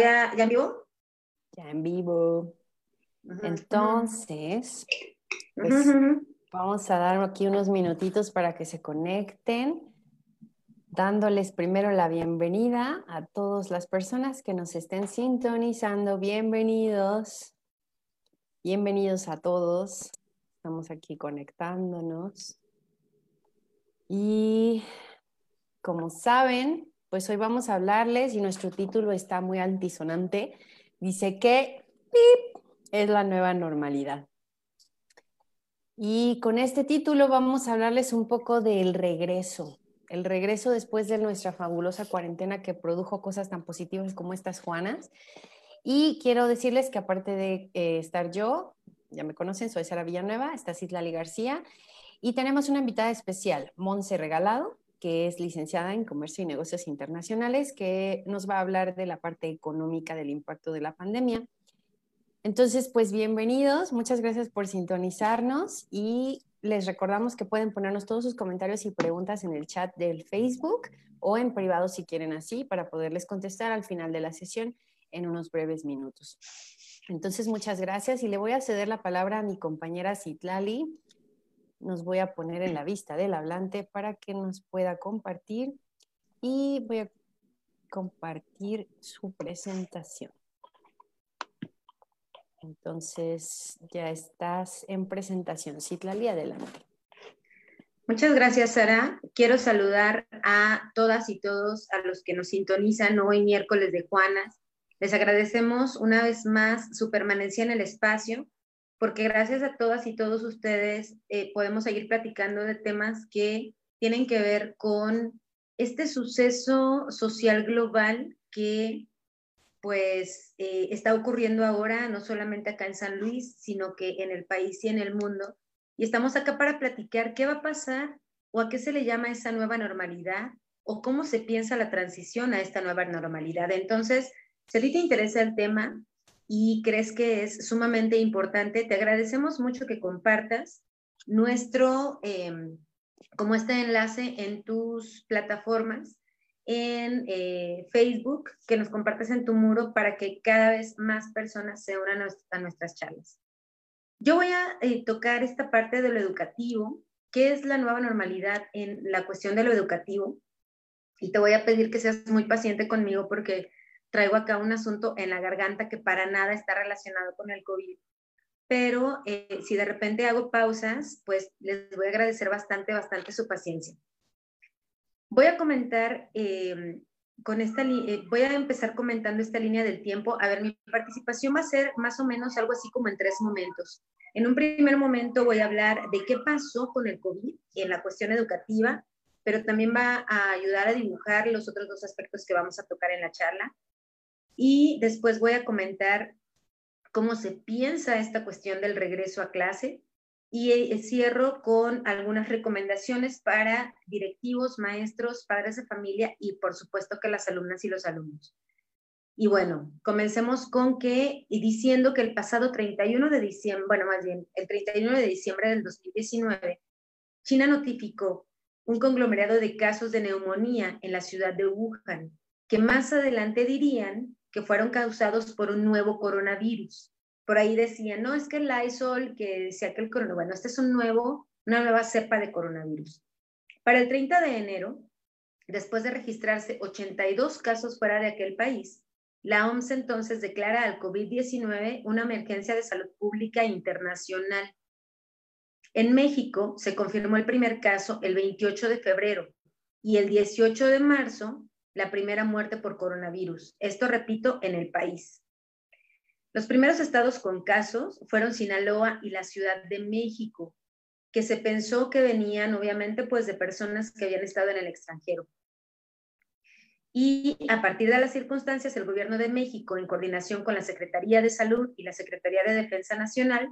ya, ya en vivo? Ya en vivo. Entonces, pues vamos a dar aquí unos minutitos para que se conecten, dándoles primero la bienvenida a todas las personas que nos estén sintonizando. Bienvenidos. Bienvenidos a todos. Estamos aquí conectándonos. Y como saben, pues hoy vamos a hablarles y nuestro título está muy altisonante. Dice que es la nueva normalidad. Y con este título vamos a hablarles un poco del regreso, el regreso después de nuestra fabulosa cuarentena que produjo cosas tan positivas como estas Juanas. Y quiero decirles que aparte de eh, estar yo, ya me conocen, soy Sara Villanueva, está Citlali García y tenemos una invitada especial, Monse Regalado, que es licenciada en Comercio y Negocios Internacionales, que nos va a hablar de la parte económica del impacto de la pandemia. Entonces, pues bienvenidos, muchas gracias por sintonizarnos y les recordamos que pueden ponernos todos sus comentarios y preguntas en el chat del Facebook o en privado si quieren así para poderles contestar al final de la sesión en unos breves minutos. Entonces, muchas gracias y le voy a ceder la palabra a mi compañera Citlali nos voy a poner en la vista del hablante para que nos pueda compartir y voy a compartir su presentación. Entonces, ya estás en presentación. Citlali, adelante. Muchas gracias, Sara. Quiero saludar a todas y todos a los que nos sintonizan hoy, miércoles de Juanas. Les agradecemos una vez más su permanencia en el espacio porque gracias a todas y todos ustedes eh, podemos seguir platicando de temas que tienen que ver con este suceso social global que pues eh, está ocurriendo ahora, no solamente acá en San Luis, sino que en el país y en el mundo. Y estamos acá para platicar qué va a pasar o a qué se le llama esa nueva normalidad o cómo se piensa la transición a esta nueva normalidad. Entonces, si a ti te interesa el tema, y crees que es sumamente importante, te agradecemos mucho que compartas nuestro, em, como este enlace en tus plataformas, en eh, Facebook, que nos compartas en tu muro para que cada vez más personas se unan a, nuestras charlas. Yo voy a eh, tocar esta parte de lo educativo, qué es la nueva normalidad en la cuestión de lo educativo, y te voy a pedir que seas muy paciente conmigo porque traigo acá un asunto en la garganta que para nada está relacionado con el COVID. Pero eh, si de repente hago pausas, pues les voy a agradecer bastante, bastante su paciencia. Voy a comentar eh, con esta, eh, voy a empezar comentando esta línea del tiempo. A ver, mi participación va a ser más o menos algo así como en tres momentos. En un primer momento voy a hablar de qué pasó con el COVID en la cuestión educativa, pero también va a ayudar a dibujar los otros dos aspectos que vamos a tocar en la charla y después voy a comentar cómo se piensa esta cuestión del regreso a clase y eh, cierro con algunas recomendaciones para directivos, maestros, padres de familia y por supuesto que las alumnas y los alumnos. Y bueno, comencemos con que, y diciendo que el pasado 31 de diciembre, bueno, más bien, el 31 de diciembre del 2019, China notificó un conglomerado de casos de neumonía en la ciudad de Wuhan, que más adelante dirían que fueron causados por un nuevo coronavirus. Por ahí decían, no, es que el Lysol, que decía que el coronavirus, bueno, este es un nuevo, una nueva cepa de coronavirus. Para el 30 de enero, después de registrarse 82 casos fuera de aquel país, la OMS entonces declara al COVID-19 una emergencia de salud pública internacional. En México se confirmó el primer caso el 28 de febrero y el 18 de marzo la primera muerte por coronavirus. Esto, repito, en el país. Los primeros estados con casos fueron Sinaloa y la Ciudad de México, que se pensó que venían obviamente pues de personas que habían estado en el extranjero. Y a partir de las circunstancias, el gobierno de México, en coordinación con la Secretaría de Salud y la Secretaría de Defensa Nacional,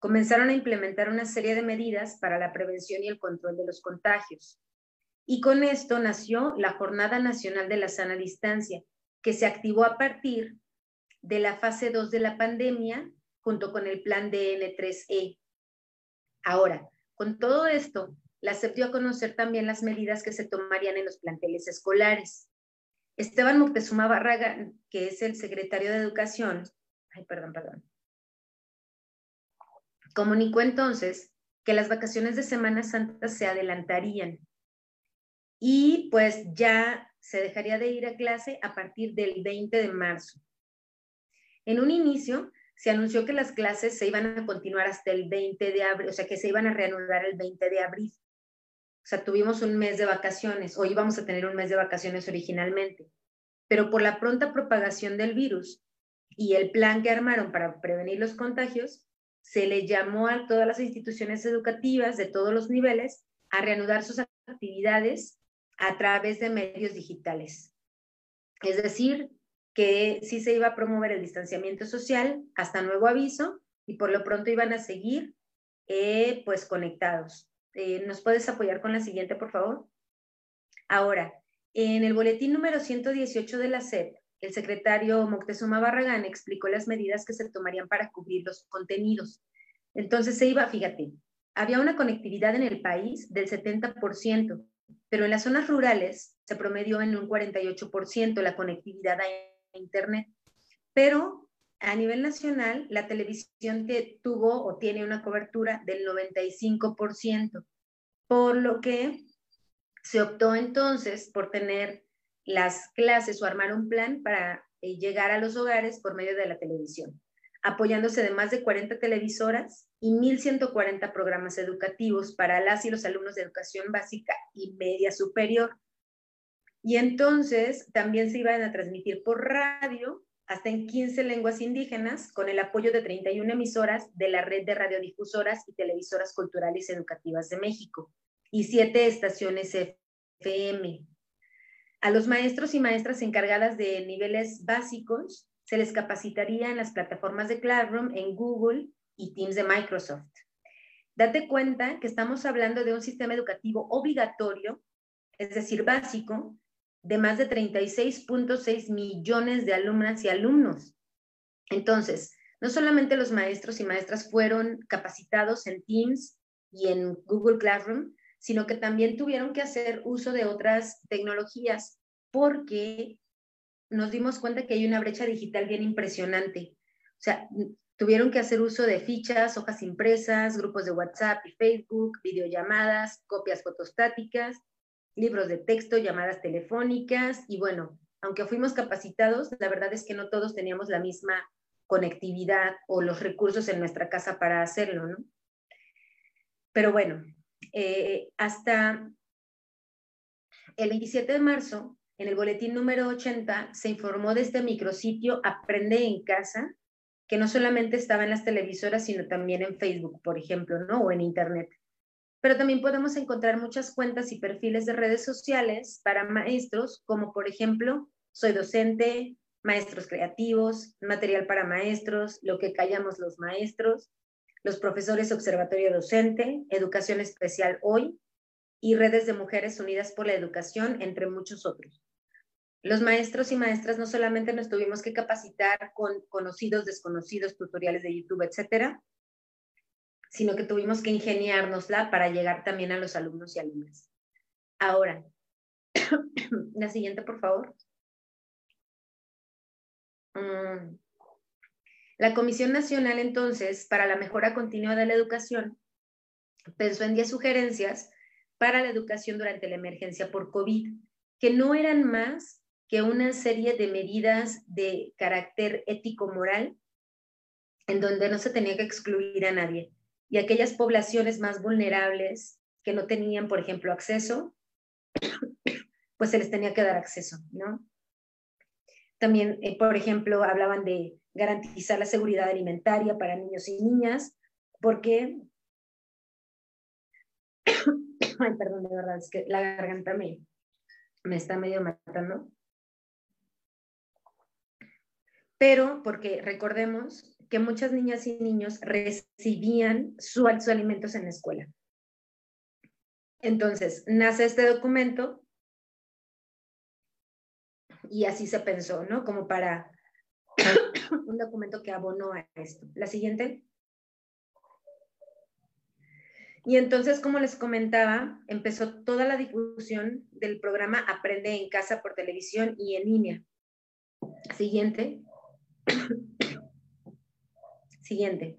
comenzaron a implementar una serie de medidas para la prevención y el control de los contagios. Y con esto nació la Jornada Nacional de la Sana Distancia, que se activó a partir de la fase 2 de la pandemia junto con el plan DN3E. Ahora, con todo esto, la SEP dio a conocer también las medidas que se tomarían en los planteles escolares. Esteban Moctezuma Barraga, que es el secretario de Educación, ay, perdón, comunicó entonces que las vacaciones de Semana Santa se adelantarían y pues ya se dejaría de ir a clase a partir del 20 de marzo. En un inicio se anunció que las clases se iban a continuar hasta el 20 de abril, o sea, que se iban a reanudar el 20 de abril. O sea, tuvimos un mes de vacaciones, o íbamos a tener un mes de vacaciones originalmente. Pero por la pronta propagación del virus y el plan que armaron para prevenir los contagios, se le llamó a todas las instituciones educativas de todos los niveles a reanudar sus actividades a través de medios digitales. Es decir, que sí se iba a promover el distanciamiento social hasta nuevo aviso y por lo pronto iban a seguir eh, pues conectados. Eh, ¿Nos puedes apoyar con la siguiente, por favor? Ahora, en el boletín número 118 de la SEP, el secretario Moctezuma Barragán explicó las medidas que se tomarían para cubrir los contenidos. Entonces se iba, fíjate, había una conectividad en el país del 70%, pero en las zonas rurales se promedió en un 48% la conectividad a Internet. Pero a nivel nacional, la televisión tuvo o tiene una cobertura del 95%, por lo que se optó entonces por tener las clases o armar un plan para eh, llegar a los hogares por medio de la televisión, apoyándose de más de 40 televisoras y 1.140 programas educativos para las y los alumnos de educación básica y media superior. Y entonces también se iban a transmitir por radio hasta en 15 lenguas indígenas con el apoyo de 31 emisoras de la red de radiodifusoras y televisoras culturales educativas de México y siete estaciones FM. A los maestros y maestras encargadas de niveles básicos se les capacitaría en las plataformas de Classroom, en Google y Teams de Microsoft. Date cuenta que estamos hablando de un sistema educativo obligatorio, es decir, básico, de más de 36.6 millones de alumnas y alumnos. Entonces, no solamente los maestros y maestras fueron capacitados en Teams y en Google Classroom, sino que también tuvieron que hacer uso de otras tecnologías porque nos dimos cuenta que hay una brecha digital bien impresionante. O sea, tuvieron que hacer uso de fichas, hojas impresas, grupos de WhatsApp y Facebook, videollamadas, copias fotostáticas, libros de texto, llamadas telefónicas y bueno, aunque fuimos capacitados, la verdad es que no todos teníamos la misma conectividad o los recursos en nuestra casa para hacerlo, ¿no? Pero bueno, eh, hasta el 27 de marzo, en el boletín número 80, se informó de este micrositio Aprende en Casa, que no solamente estaba en las televisoras, sino también en Facebook, por ejemplo, ¿no? O en Internet pero también podemos encontrar muchas cuentas y perfiles de redes sociales para maestros, como por ejemplo, soy docente, maestros creativos, material para maestros, lo que callamos los maestros, los profesores observatorio docente, educación especial hoy y redes de mujeres unidas por la educación, entre muchos otros. Los maestros y maestras no solamente nos tuvimos que capacitar con conocidos, desconocidos, tutoriales de YouTube, etcétera, sino que tuvimos que ingeniárnosla para llegar también a los alumnos y alumnas. Ahora, la siguiente, por favor. Mm. La Comisión Nacional, entonces, para la Mejora Continua de la Educación, pensó en 10 sugerencias para la educación durante la emergencia por COVID, que no eran más que una serie de medidas de carácter ético-moral en donde no se tenía que excluir a nadie y aquellas poblaciones más vulnerables que no tenían, por ejemplo, acceso, pues se les tenía que dar acceso, ¿no? También, eh, por ejemplo, hablaban de garantizar la seguridad alimentaria para niños y niñas, porque, ay, perdón, de verdad, es que la garganta me, me está medio matando. Pero porque recordemos que muchas niñas y niños recibían sus alimentos en la escuela. Entonces, nace este documento y así se pensó, ¿no? Como para un documento que abonó a esto. La siguiente. Y entonces, como les comentaba, empezó toda la difusión del programa Aprende en casa por televisión y en línea. Siguiente. Siguiente.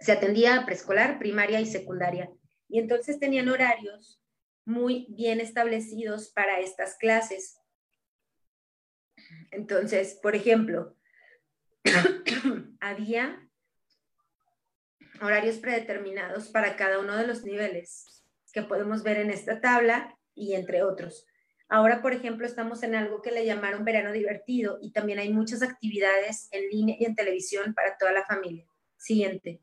Se atendía a preescolar, primaria y secundaria. Y entonces tenían horarios muy bien establecidos para estas clases. Entonces, por ejemplo, había horarios predeterminados para cada uno de los niveles que podemos ver en esta tabla y entre otros. Ahora, por ejemplo, estamos en algo que le llamaron verano divertido y también hay muchas actividades en línea y en televisión para toda la familia. Siguiente.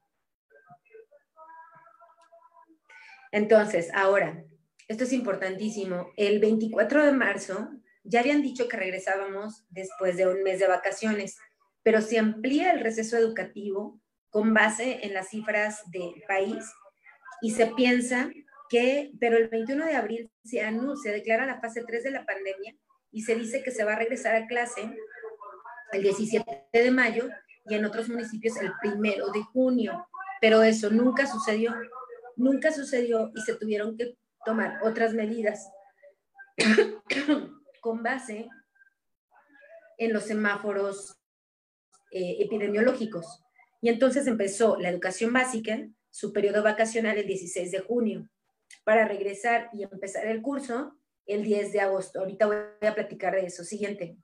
Entonces, ahora, esto es importantísimo. El 24 de marzo ya habían dicho que regresábamos después de un mes de vacaciones, pero se amplía el receso educativo con base en las cifras del país y se piensa pero el 21 de abril se anuncia, se declara la fase 3 de la pandemia y se dice que se va a regresar a clase el 17 de mayo y en otros municipios el primero de junio, pero eso nunca sucedió, nunca sucedió y se tuvieron que tomar otras medidas con base en los semáforos eh, epidemiológicos. Y entonces empezó la educación básica, su periodo vacacional el 16 de junio, para regresar y empezar el curso el 10 de agosto. Ahorita voy a platicar de eso. Siguiente.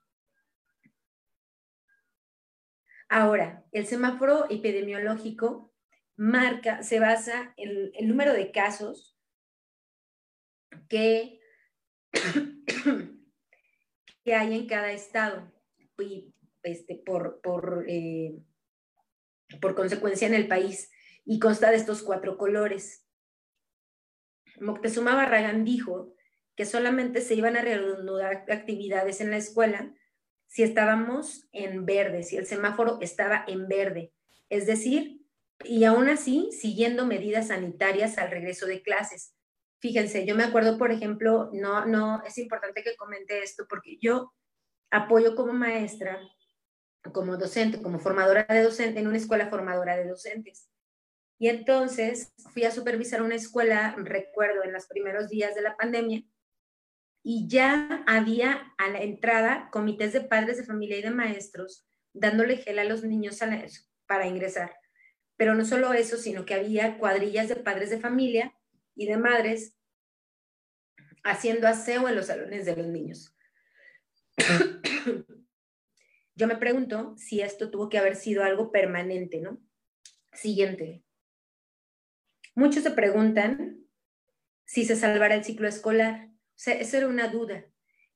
Ahora, el semáforo epidemiológico marca, se basa en el número de casos que, que hay en cada estado y este, por, por, eh, por consecuencia en el país y consta de estos cuatro colores. Moctezuma Barragán dijo que solamente se iban a reanudar actividades en la escuela si estábamos en verde, si el semáforo estaba en verde. Es decir, y aún así siguiendo medidas sanitarias al regreso de clases. Fíjense, yo me acuerdo, por ejemplo, no, no, es importante que comente esto porque yo apoyo como maestra, como docente, como formadora de docente en una escuela formadora de docentes. Y entonces fui a supervisar una escuela, recuerdo, en los primeros días de la pandemia, y ya había a la entrada comités de padres de familia y de maestros dándole gel a los niños para ingresar. Pero no solo eso, sino que había cuadrillas de padres de familia y de madres haciendo aseo en los salones de los niños. Yo me pregunto si esto tuvo que haber sido algo permanente, ¿no? Siguiente. Muchos se preguntan si se salvará el ciclo escolar. O sea, eso era una duda.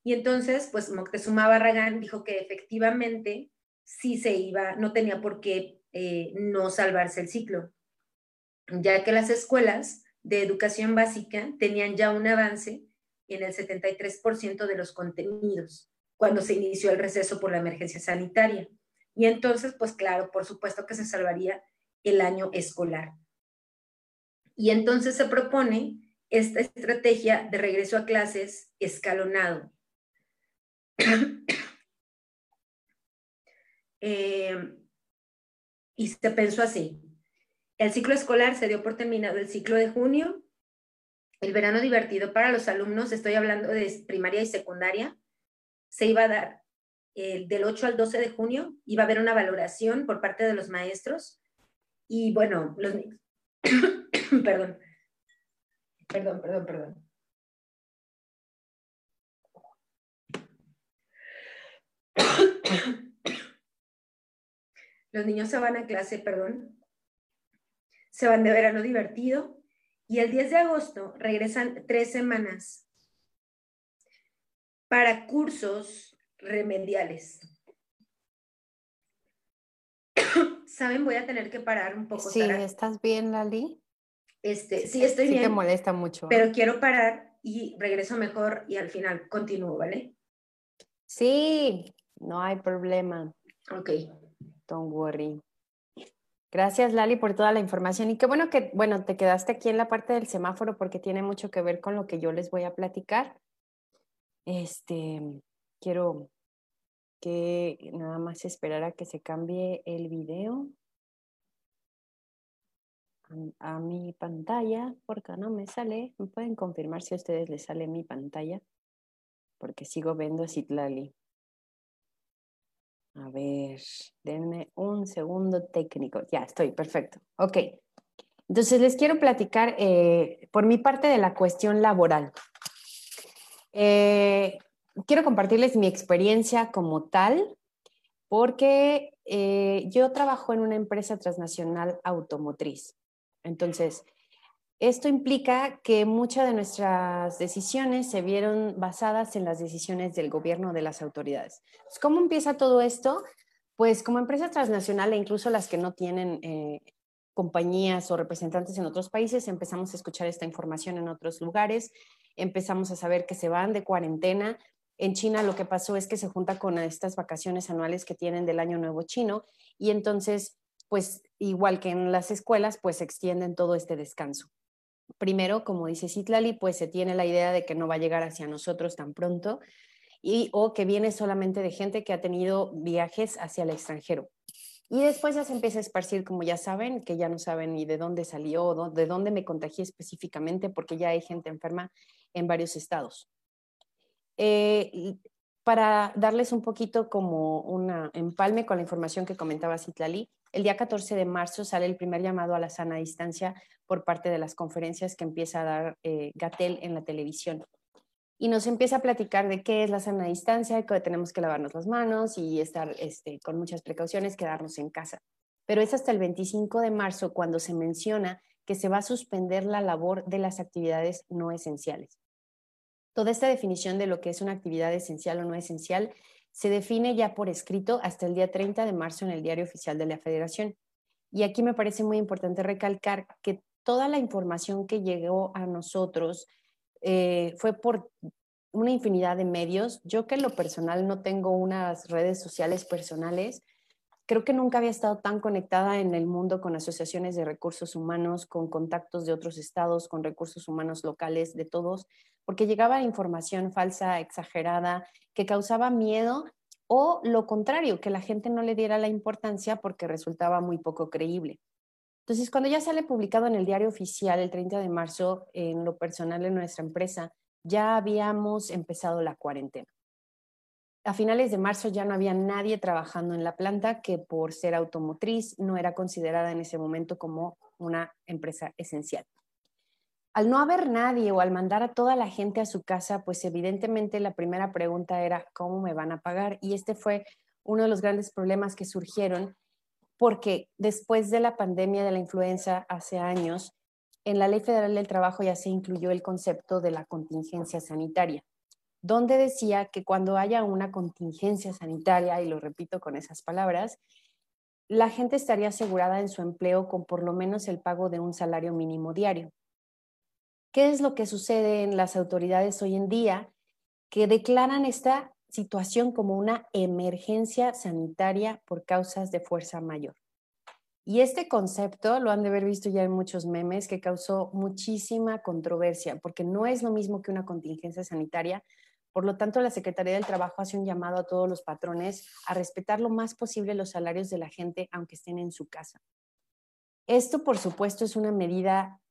Y entonces, pues Moctezuma Barragán dijo que efectivamente sí se iba, no tenía por qué eh, no salvarse el ciclo, ya que las escuelas de educación básica tenían ya un avance en el 73% de los contenidos cuando se inició el receso por la emergencia sanitaria. Y entonces, pues claro, por supuesto que se salvaría el año escolar. Y entonces se propone esta estrategia de regreso a clases escalonado. Eh, y se pensó así. El ciclo escolar se dio por terminado el ciclo de junio. El verano divertido para los alumnos, estoy hablando de primaria y secundaria, se iba a dar el del 8 al 12 de junio, iba a haber una valoración por parte de los maestros. Y bueno, los, perdón, perdón, perdón, perdón. Los niños se van a clase, perdón, se van de verano divertido y el 10 de agosto regresan tres semanas para cursos remediales. ¿Saben? Voy a tener que parar un poco. Sí, ¿estás bien, Lali? Este, sí, estoy bien. Sí, te molesta mucho. Pero quiero parar y regreso mejor y al final continúo, ¿vale? Sí, no hay problema. Ok. Don't worry. Gracias, Lali, por toda la información. Y qué bueno que, bueno, te quedaste aquí en la parte del semáforo porque tiene mucho que ver con lo que yo les voy a platicar. Este, quiero que nada más esperar a que se cambie el video. a, mi pantalla porque no me sale. ¿Me pueden confirmar si a ustedes les sale mi pantalla? Porque sigo viendo Citlali. A ver, denme un segundo técnico. Ya estoy, perfecto. Ok. Entonces les quiero platicar eh, por mi parte de la cuestión laboral. Eh, quiero compartirles mi experiencia como tal, porque eh, yo trabajo en una empresa transnacional automotriz. Entonces, esto implica que muchas de nuestras decisiones se vieron basadas en las decisiones del gobierno de las autoridades. ¿Cómo empieza todo esto? Pues como empresa transnacional e incluso las que no tienen eh, compañías o representantes en otros países, empezamos a escuchar esta información en otros lugares, empezamos a saber que se van de cuarentena. En China lo que pasó es que se junta con estas vacaciones anuales que tienen del Año Nuevo Chino y entonces, pues igual que en las escuelas, pues extienden todo este descanso. Primero, como dice Citlali, pues se tiene la idea de que no va a llegar hacia nosotros tan pronto y o que viene solamente de gente que ha tenido viajes hacia el extranjero. Y después ya se empieza a esparcir, como ya saben, que ya no saben ni de dónde salió, de dónde me contagié específicamente, porque ya hay gente enferma en varios estados. Eh, para darles un poquito como un empalme con la información que comentaba Citlali, el día 14 de marzo sale el primer llamado a la sana distancia por parte de las conferencias que empieza a dar eh, Gatel en la televisión y nos empieza a platicar de qué es la sana distancia, que tenemos que lavarnos las manos y estar este, con muchas precauciones, quedarnos en casa. Pero es hasta el 25 de marzo cuando se menciona que se va a suspender la labor de las actividades no esenciales. Toda esta definición de lo que es una actividad esencial o no esencial se define ya por escrito hasta el día 30 de marzo en el Diario Oficial de la Federación. Y aquí me parece muy importante recalcar que toda la información que llegó a nosotros eh, fue por una infinidad de medios. Yo que en lo personal no tengo unas redes sociales personales, creo que nunca había estado tan conectada en el mundo con asociaciones de recursos humanos, con contactos de otros estados, con recursos humanos locales, de todos, porque llegaba información falsa, exagerada, que causaba miedo o lo contrario, que la gente no le diera la importancia porque resultaba muy poco creíble. Entonces, cuando ya sale publicado en el diario oficial el 30 de marzo, en lo personal de nuestra empresa, ya habíamos empezado la cuarentena. A finales de marzo ya no había nadie trabajando en la planta que por ser automotriz no era considerada en ese momento como una empresa esencial. Al no haber nadie o al mandar a toda la gente a su casa, pues evidentemente la primera pregunta era cómo me van a pagar y este fue uno de los grandes problemas que surgieron porque después de la pandemia de la influenza hace años, en la Ley Federal del Trabajo ya se incluyó el concepto de la contingencia sanitaria, donde decía que cuando haya una contingencia sanitaria, y lo repito con esas palabras, la gente estaría asegurada en su empleo con por lo menos el pago de un salario mínimo diario. ¿Qué es lo que sucede en las autoridades hoy en día? Que declaran esta situación como una emergencia sanitaria por causas de fuerza mayor. Y este concepto lo han de haber visto ya en muchos memes que causó muchísima controversia, porque no es lo mismo que una contingencia sanitaria. Por lo tanto, la Secretaría del Trabajo hace un llamado a todos los patrones a respetar lo más posible los salarios de la gente, aunque estén en su casa. Esto, por supuesto, es una medida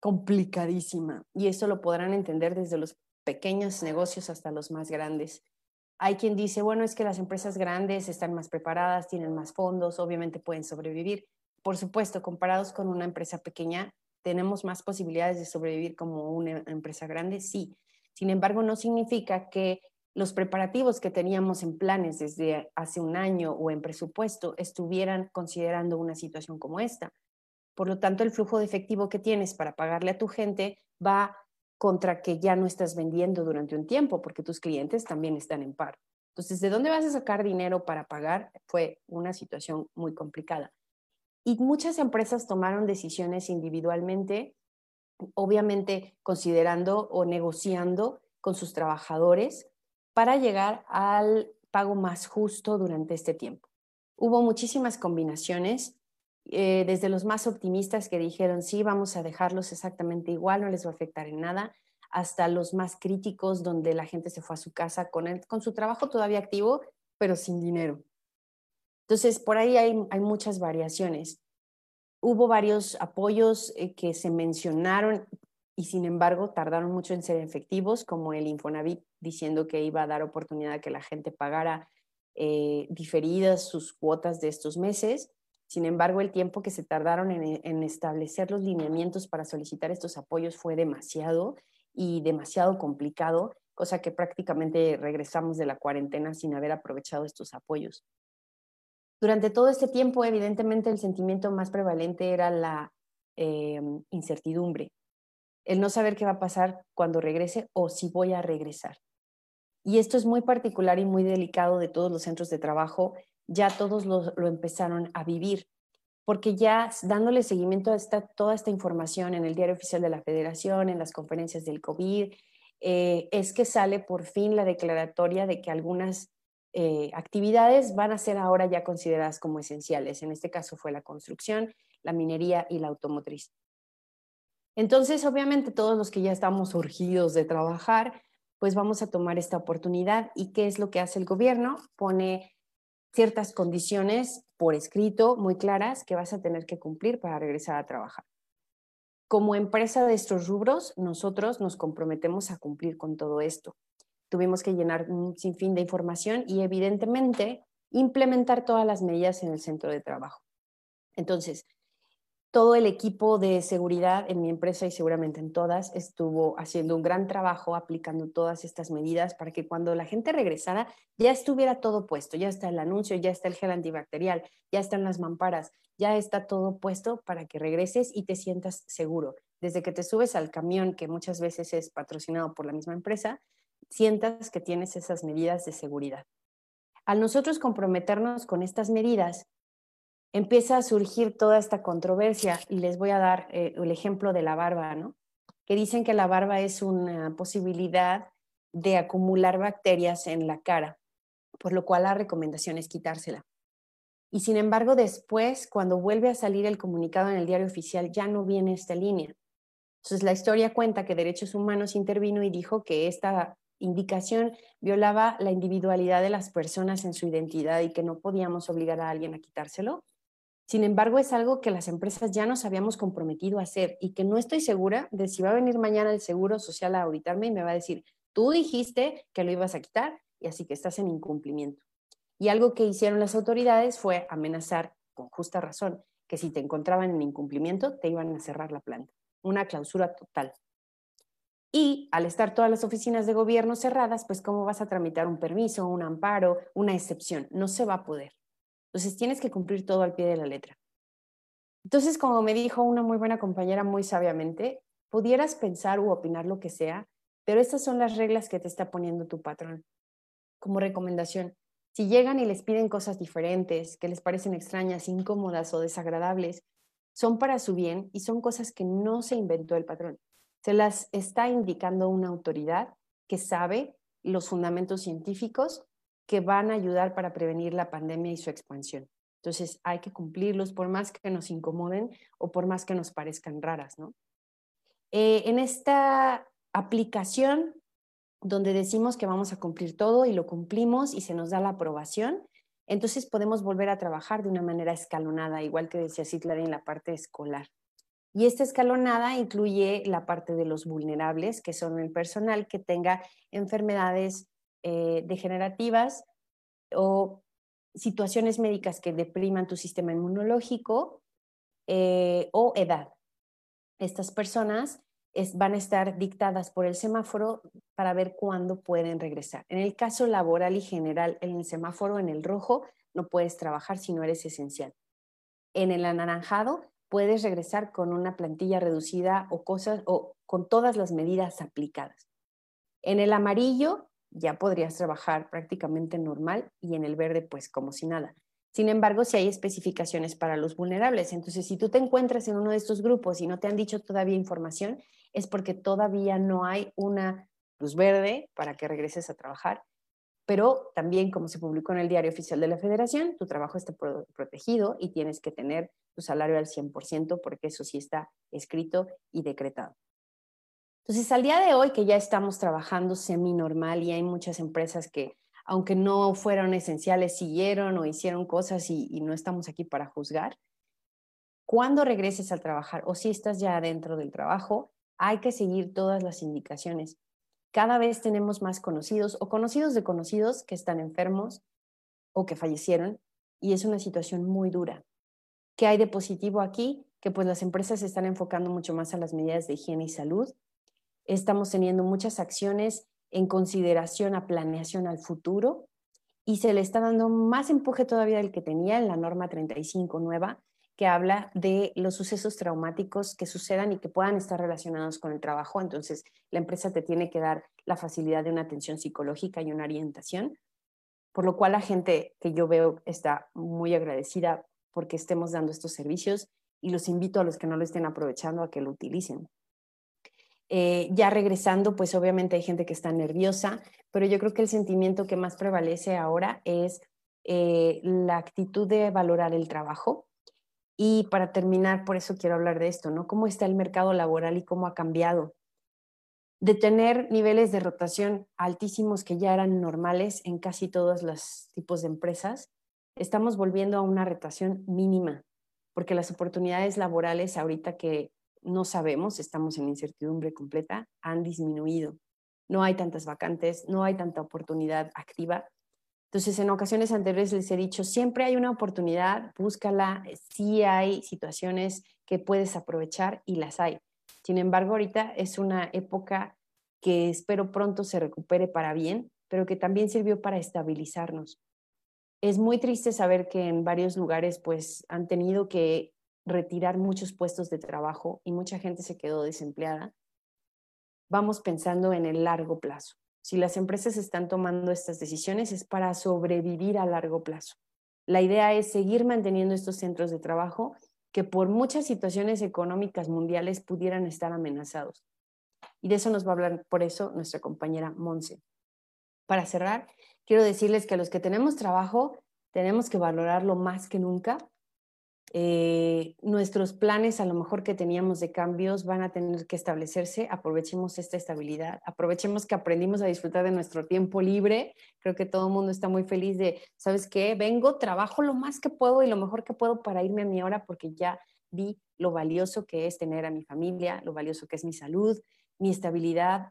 complicadísima y eso lo podrán entender desde los pequeños negocios hasta los más grandes. Hay quien dice, bueno, es que las empresas grandes están más preparadas, tienen más fondos, obviamente pueden sobrevivir. Por supuesto, comparados con una empresa pequeña, tenemos más posibilidades de sobrevivir como una empresa grande, sí. Sin embargo, no significa que los preparativos que teníamos en planes desde hace un año o en presupuesto estuvieran considerando una situación como esta. Por lo tanto, el flujo de efectivo que tienes para pagarle a tu gente va contra que ya no estás vendiendo durante un tiempo porque tus clientes también están en paro. Entonces, ¿de dónde vas a sacar dinero para pagar? Fue una situación muy complicada. Y muchas empresas tomaron decisiones individualmente, obviamente considerando o negociando con sus trabajadores para llegar al pago más justo durante este tiempo. Hubo muchísimas combinaciones, eh, desde los más optimistas que dijeron, sí, vamos a dejarlos exactamente igual, no les va a afectar en nada, hasta los más críticos donde la gente se fue a su casa con, con su trabajo todavía activo, pero sin dinero. Entonces, por ahí hay, hay muchas variaciones. hubo varios apoyos eh, que se mencionaron y sin embargo tardaron mucho en ser efectivos, como el Infonavit diciendo que iba a dar oportunidad a que la gente pagara eh, diferidas sus cuotas de estos meses. Sin embargo, el tiempo que se tardaron en, establecer los lineamientos para solicitar estos apoyos fue demasiado y demasiado complicado, cosa que prácticamente regresamos de la cuarentena sin haber aprovechado estos apoyos. Durante todo este tiempo, evidentemente, el sentimiento más prevalente era la eh, incertidumbre, el no saber qué va a pasar cuando regrese o si voy a regresar. Y esto es muy particular y muy delicado de todos los centros de trabajo. Ya todos lo, empezaron a vivir, porque ya dándole seguimiento a esta, toda esta información en el diario oficial de la federación, en las conferencias del COVID, eh, es que sale por fin la declaratoria de que algunas eh, actividades van a ser ahora ya consideradas como esenciales. En este caso fue la construcción, la minería y la automotriz. Entonces, obviamente, todos los que ya estamos urgidos de trabajar, pues vamos a tomar esta oportunidad. ¿Y qué es lo que hace el gobierno? Pone ciertas condiciones por escrito muy claras que vas a tener que cumplir para regresar a trabajar. Como empresa de estos rubros, nosotros nos comprometemos a cumplir con todo esto. Tuvimos que llenar un sinfín de información y evidentemente implementar todas las medidas en el centro de trabajo. Entonces, todo el equipo de seguridad en mi empresa y seguramente en todas estuvo haciendo un gran trabajo aplicando todas estas medidas para que cuando la gente regresara ya estuviera todo puesto, ya está el anuncio, ya está el gel antibacterial, ya están las mamparas, ya está todo puesto para que regreses y te sientas seguro. Desde que te subes al camión, que muchas veces es patrocinado por la misma empresa, sientas que tienes esas medidas de seguridad. Al nosotros comprometernos con estas medidas, empieza a surgir toda esta controversia y les voy a dar eh, el ejemplo de la barba, ¿no? Que dicen que la barba es una posibilidad de acumular bacterias en la cara, por lo cual la recomendación es quitársela. Y sin embargo, después, cuando vuelve a salir el comunicado en el diario oficial, ya no viene esta línea. Entonces, la historia cuenta que Derechos Humanos intervino y dijo que esta indicación violaba la individualidad de las personas en su identidad y que no podíamos obligar a alguien a quitárselo. Sin embargo, es algo que las empresas ya nos habíamos comprometido a hacer y que no estoy segura de si va a venir mañana el Seguro Social a auditarme y me va a decir, tú dijiste que lo ibas a quitar y así que estás en incumplimiento. Y algo que hicieron las autoridades fue amenazar, con justa razón, que si te encontraban en incumplimiento te iban a cerrar la planta. Una clausura total. Y al estar todas las oficinas de gobierno cerradas, pues ¿cómo vas a tramitar un permiso, un amparo, una excepción? No se va a poder. Entonces tienes que cumplir todo al pie de la letra. Entonces, como me dijo una muy buena compañera muy sabiamente, pudieras pensar u opinar lo que sea, pero estas son las reglas que te está poniendo tu patrón. Como recomendación, si llegan y les piden cosas diferentes, que les parecen extrañas, incómodas o desagradables, son para su bien y son cosas que no se inventó el patrón. Se las está indicando una autoridad que sabe los fundamentos científicos que van a ayudar para prevenir la pandemia y su expansión. Entonces hay que cumplirlos por más que nos incomoden o por más que nos parezcan raras, ¿no? Eh, en esta aplicación donde decimos que vamos a cumplir todo y lo cumplimos y se nos da la aprobación, entonces podemos volver a trabajar de una manera escalonada, igual que decía Citlari en la parte escolar. Y esta escalonada incluye la parte de los vulnerables, que son el personal que tenga enfermedades eh, degenerativas o situaciones médicas que depriman tu sistema inmunológico eh, o edad. Estas personas van a estar dictadas por el semáforo para ver cuándo pueden regresar. En el caso laboral y general, en el semáforo en el rojo no puedes trabajar si no eres esencial. En el anaranjado puedes regresar con una plantilla reducida o cosas o con todas las medidas aplicadas. En el amarillo ya podrías trabajar prácticamente normal y en el verde pues como si nada. Sin embargo, si hay especificaciones para los vulnerables, entonces si tú te encuentras en uno de estos grupos y no te han dicho todavía información, es porque todavía no hay una luz verde para que regreses a trabajar. Pero también, como se publicó en el diario oficial de la federación, tu trabajo está protegido y tienes que tener tu salario al 100% porque eso sí está escrito y decretado. Entonces, al día de hoy que ya estamos trabajando semi-normal y hay muchas empresas que, aunque no fueron esenciales, siguieron o hicieron cosas y, no estamos aquí para juzgar, cuando regreses al trabajar o si estás ya dentro del trabajo, hay que seguir todas las indicaciones. Cada vez tenemos más conocidos o conocidos de conocidos que están enfermos o que fallecieron y es una situación muy dura. ¿Qué hay de positivo aquí? Que pues las empresas se están enfocando mucho más a las medidas de higiene y salud. Estamos teniendo muchas acciones en consideración a planeación al futuro y se le está dando más empuje todavía del que tenía en la norma 35 nueva, que habla de los sucesos traumáticos que sucedan y que puedan estar relacionados con el trabajo. Entonces, la empresa te tiene que dar la facilidad de una atención psicológica y una orientación, por lo cual la gente que yo veo está muy agradecida porque estemos dando estos servicios y los invito a los que no lo estén aprovechando a que lo utilicen. Eh, ya regresando, pues obviamente hay gente que está nerviosa, pero yo creo que el sentimiento que más prevalece ahora es eh, la actitud de valorar el trabajo. Y para terminar, por eso quiero hablar de esto, ¿no? ¿Cómo está el mercado laboral y cómo ha cambiado? De tener niveles de rotación altísimos que ya eran normales en casi todos los tipos de empresas, estamos volviendo a una rotación mínima, porque las oportunidades laborales ahorita que no sabemos, estamos en incertidumbre completa, han disminuido. No hay tantas vacantes, no hay tanta oportunidad activa. Entonces, en ocasiones anteriores les he dicho, siempre hay una oportunidad, búscala, sí hay situaciones que puedes aprovechar y las hay. Sin embargo, ahorita es una época que espero pronto se recupere para bien, pero que también sirvió para estabilizarnos. Es muy triste saber que en varios lugares pues han tenido que retirar muchos puestos de trabajo y mucha gente se quedó desempleada, vamos pensando en el largo plazo. Si las empresas están tomando estas decisiones es para sobrevivir a largo plazo. La idea es seguir manteniendo estos centros de trabajo que por muchas situaciones económicas mundiales pudieran estar amenazados. Y de eso nos va a hablar por eso nuestra compañera Monse. Para cerrar, quiero decirles que los que tenemos trabajo tenemos que valorarlo más que nunca eh, nuestros planes a lo mejor que teníamos de cambios van a tener que establecerse, aprovechemos esta estabilidad, aprovechemos que aprendimos a disfrutar de nuestro tiempo libre, creo que todo el mundo está muy feliz de, ¿sabes qué? Vengo, trabajo lo más que puedo y lo mejor que puedo para irme a mi hora porque ya vi lo valioso que es tener a mi familia, lo valioso que es mi salud, mi estabilidad,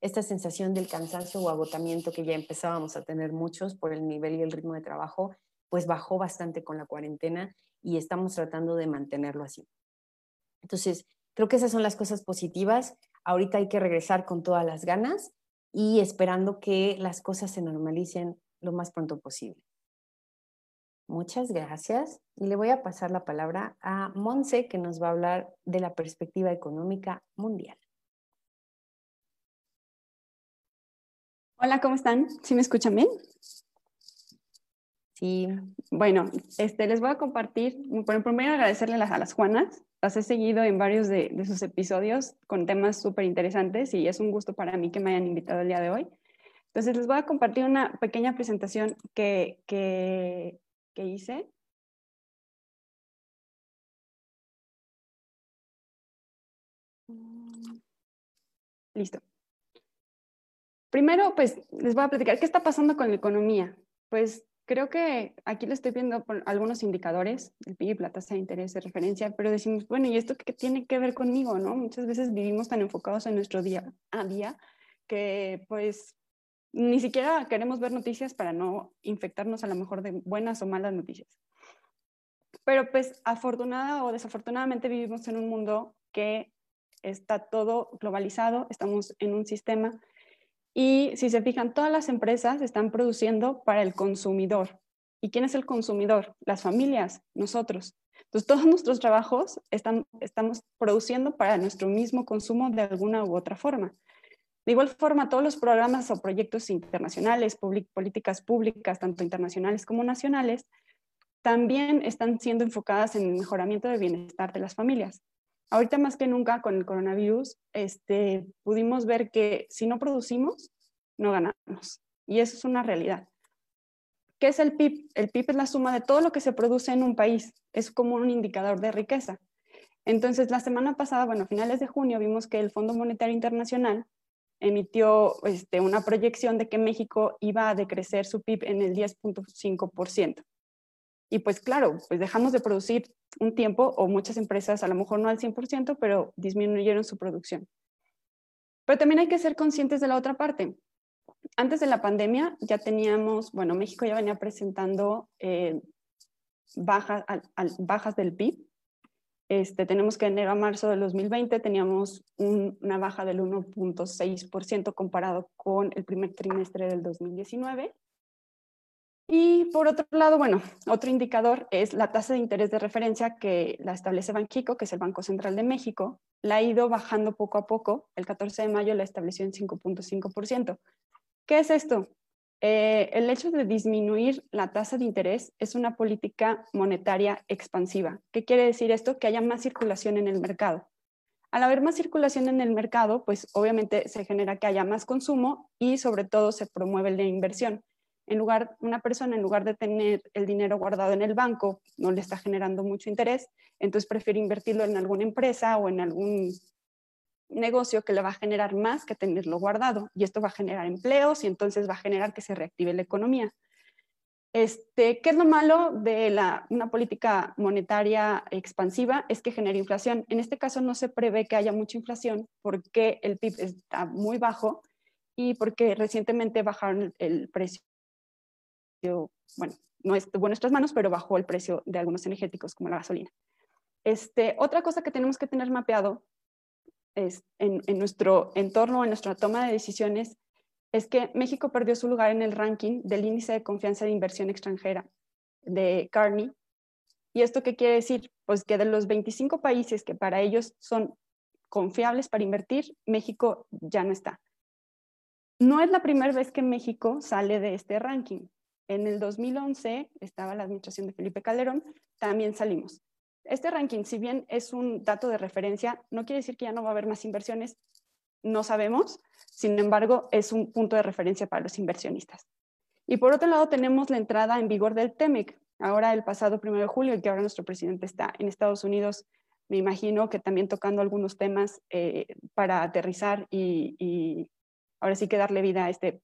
esta sensación del cansancio o agotamiento que ya empezábamos a tener muchos por el nivel y el ritmo de trabajo, pues bajó bastante con la cuarentena y estamos tratando de mantenerlo así. Entonces, creo que esas son las cosas positivas. Ahorita hay que regresar con todas las ganas y esperando que las cosas se normalicen lo más pronto posible. Muchas gracias. Y le voy a pasar la palabra a Monse, que nos va a hablar de la perspectiva económica mundial. Hola, ¿cómo están? ¿Sí me escuchan bien? Sí. Bueno, este, les voy a compartir, bueno, primero agradecerle a las Juanas, las he seguido en varios de, sus episodios con temas súper interesantes y es un gusto para mí que me hayan invitado el día de hoy. Entonces les voy a compartir una pequeña presentación que, que, que hice. Listo. Primero, pues les voy a platicar qué está pasando con la economía. Pues Creo que aquí le estoy viendo algunos indicadores, el PIB, la tasa de interés de referencia, pero decimos, bueno, ¿y esto qué tiene que ver conmigo? ¿no? Muchas veces vivimos tan enfocados en nuestro día a día que pues ni siquiera queremos ver noticias para no infectarnos a lo mejor de buenas o malas noticias. Pero pues afortunada o desafortunadamente vivimos en un mundo que está todo globalizado, estamos en un sistema y si se fijan, todas las empresas están produciendo para el consumidor. ¿Y quién es el consumidor? Las familias, nosotros. Entonces, todos nuestros trabajos estamos produciendo para nuestro mismo consumo de alguna u otra forma. De igual forma, todos los programas o proyectos internacionales, políticas públicas, tanto internacionales como nacionales, también están siendo enfocadas en el mejoramiento del bienestar de las familias. Ahorita más que nunca con el coronavirus, este, pudimos ver que si no producimos, no ganamos. Y eso es una realidad. ¿Qué es el PIB? El PIB es la suma de todo lo que se produce en un país. Es como un indicador de riqueza. Entonces, la semana pasada, bueno, a finales de junio, vimos que el Fondo Monetario Internacional emitió este, una proyección de que México iba a decrecer su PIB en el 10.5%. Y pues claro, pues dejamos de producir un tiempo o muchas empresas, a lo mejor no al 100%, pero disminuyeron su producción. Pero también hay que ser conscientes de la otra parte. Antes de la pandemia ya teníamos, bueno, México ya venía presentando eh, bajas, bajas del PIB. Este, tenemos que en enero a marzo del 2020 teníamos una baja del 1.6% comparado con el primer trimestre del 2019. Y por otro lado, bueno, otro indicador es la tasa de interés de referencia que la establece Banxico, que es el Banco Central de México. La ha ido bajando poco a poco. El 14 de mayo la estableció en 5.5%. ¿Qué es esto? Eh, el hecho de disminuir la tasa de interés es una política monetaria expansiva. ¿Qué quiere decir esto? Que haya más circulación en el mercado. Al haber más circulación en el mercado, pues obviamente se genera que haya más consumo y sobre todo se promueve la inversión en lugar, una persona en lugar de tener el dinero guardado en el banco, no le está generando mucho interés, entonces prefiere invertirlo en alguna empresa o en algún negocio que le va a generar más que tenerlo guardado. Y esto va a generar empleos y entonces va a generar que se reactive la economía. Este, ¿Qué es lo malo de la, una política monetaria expansiva? Es que genera inflación. En este caso no se prevé que haya mucha inflación porque el PIB está muy bajo y porque recientemente bajaron el precio bueno, no estuvo en nuestras manos, pero bajó el precio de algunos energéticos como la gasolina. Este, otra cosa que tenemos que tener mapeado es, en, en, nuestro entorno, en nuestra toma de decisiones, es que México perdió su lugar en el ranking del índice de confianza de inversión extranjera de Carney. ¿Y esto qué quiere decir? Pues que de los 25 países que para ellos son confiables para invertir, México ya no está. No es la primera vez que México sale de este ranking. En el 2011 estaba la administración de Felipe Calderón, también salimos. Este ranking, si bien es un dato de referencia, no quiere decir que ya no va a haber más inversiones, no sabemos, sin embargo, es un punto de referencia para los inversionistas. Y por otro lado, tenemos la entrada en vigor del TEMEC, ahora el pasado 1 de julio, que ahora nuestro presidente está en Estados Unidos, me imagino que también tocando algunos temas eh, para aterrizar y, y ahora sí que darle vida a este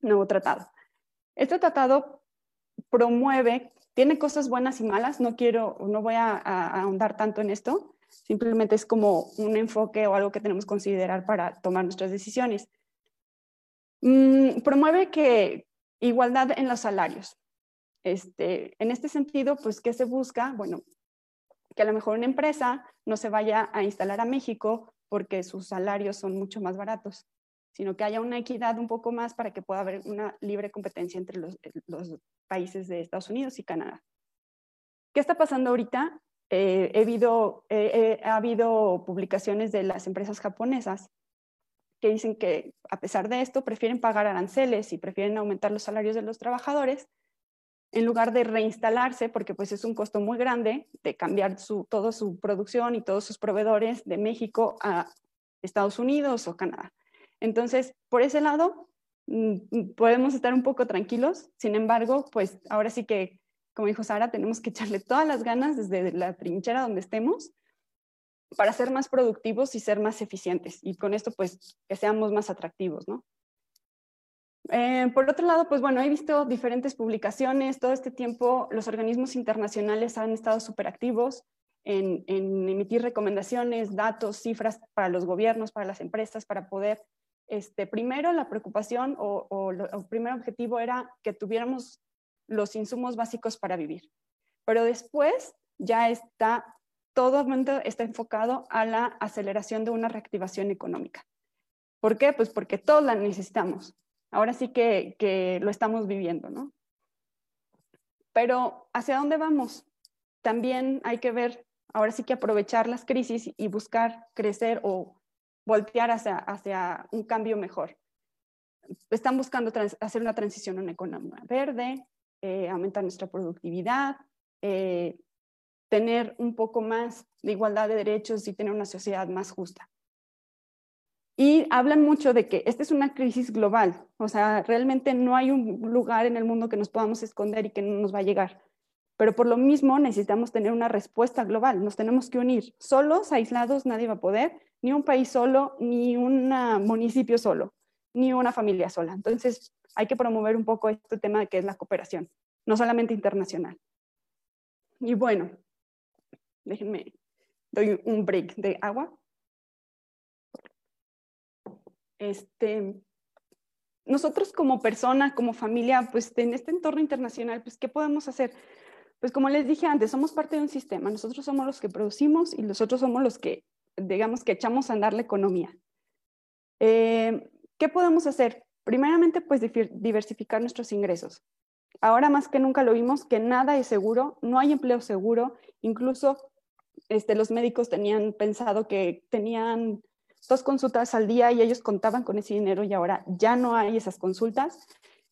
nuevo tratado. Este tratado promueve, tiene cosas buenas y malas, no quiero, no voy a, ahondar tanto en esto, simplemente es como un enfoque o algo que tenemos que considerar para tomar nuestras decisiones. Mm, promueve que igualdad en los salarios. Este, en este sentido, pues, ¿qué se busca? Bueno, que a lo mejor una empresa no se vaya a instalar a México porque sus salarios son mucho más baratos sino que haya una equidad un poco más para que pueda haber una libre competencia entre los, eh, países de Estados Unidos y Canadá. ¿Qué está pasando ahorita? Eh, he habido, ha habido publicaciones de las empresas japonesas que dicen que a pesar de esto prefieren pagar aranceles y prefieren aumentar los salarios de los trabajadores en lugar de reinstalarse, porque pues es un costo muy grande de cambiar su, toda su producción y todos sus proveedores de México a Estados Unidos o Canadá. Entonces, por ese lado, mm, mm, podemos estar un poco tranquilos. Sin embargo, pues ahora sí que, como dijo Sara, tenemos que echarle todas las ganas desde la trinchera donde estemos para ser más productivos y ser más eficientes. Y con esto, pues, que seamos más atractivos, ¿no? Eh, por otro lado, pues bueno, he visto diferentes publicaciones. Todo este tiempo los organismos internacionales han estado súper activos en, en, emitir recomendaciones, datos, cifras para los gobiernos, para las empresas, para poder este, primero la preocupación o, el primer objetivo era que tuviéramos los insumos básicos para vivir. Pero después ya está, todo está enfocado a la aceleración de una reactivación económica. ¿Por qué? Pues porque todos la necesitamos. Ahora sí que, que lo estamos viviendo, ¿no? Pero ¿hacia dónde vamos? También hay que ver, ahora sí que aprovechar las crisis y buscar crecer o voltear hacia, hacia un cambio mejor. Están buscando hacer una transición a una economía verde, eh, aumentar nuestra productividad, eh, tener un poco más de igualdad de derechos y tener una sociedad más justa. Y hablan mucho de que esta es una crisis global, o sea, realmente no hay un lugar en el mundo que nos podamos esconder y que no nos va a llegar. Pero por lo mismo necesitamos tener una respuesta global, nos tenemos que unir. Solos, aislados, nadie va a poder ni un país solo, ni un municipio solo, ni una familia sola. Entonces, hay que promover un poco este tema de que es la cooperación, no solamente internacional. Y bueno, Déjenme, doy un break de agua. Este, nosotros como persona, como familia, pues en este entorno internacional, pues ¿qué podemos hacer? Pues como les dije antes, somos parte de un sistema, nosotros somos los que producimos y nosotros somos los que, digamos, que echamos a andar la economía. Eh, ¿Qué podemos hacer? Primeramente, pues diversificar nuestros ingresos. Ahora más que nunca lo vimos que nada es seguro, no hay empleo seguro, incluso este, los médicos tenían pensado que tenían dos consultas al día y ellos contaban con ese dinero y ahora ya no hay esas consultas.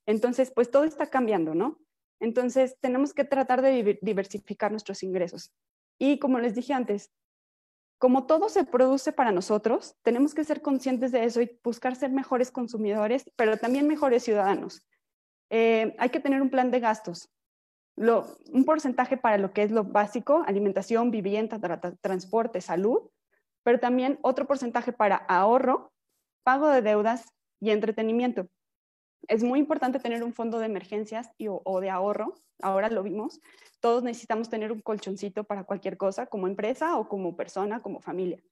Entonces, pues todo está cambiando, ¿no? Entonces, tenemos que tratar de diversificar nuestros ingresos. Y como les dije antes, como todo se produce para nosotros, tenemos que ser conscientes de eso y buscar ser mejores consumidores, pero también mejores ciudadanos. Eh, hay que tener un plan de gastos, un porcentaje para lo que es lo básico, alimentación, vivienda, transporte, salud, pero también otro porcentaje para ahorro, pago de deudas y entretenimiento. Es muy importante tener un fondo de emergencias o, de ahorro, ahora lo vimos, todos necesitamos tener un colchoncito para cualquier cosa, como empresa o como persona, como familia.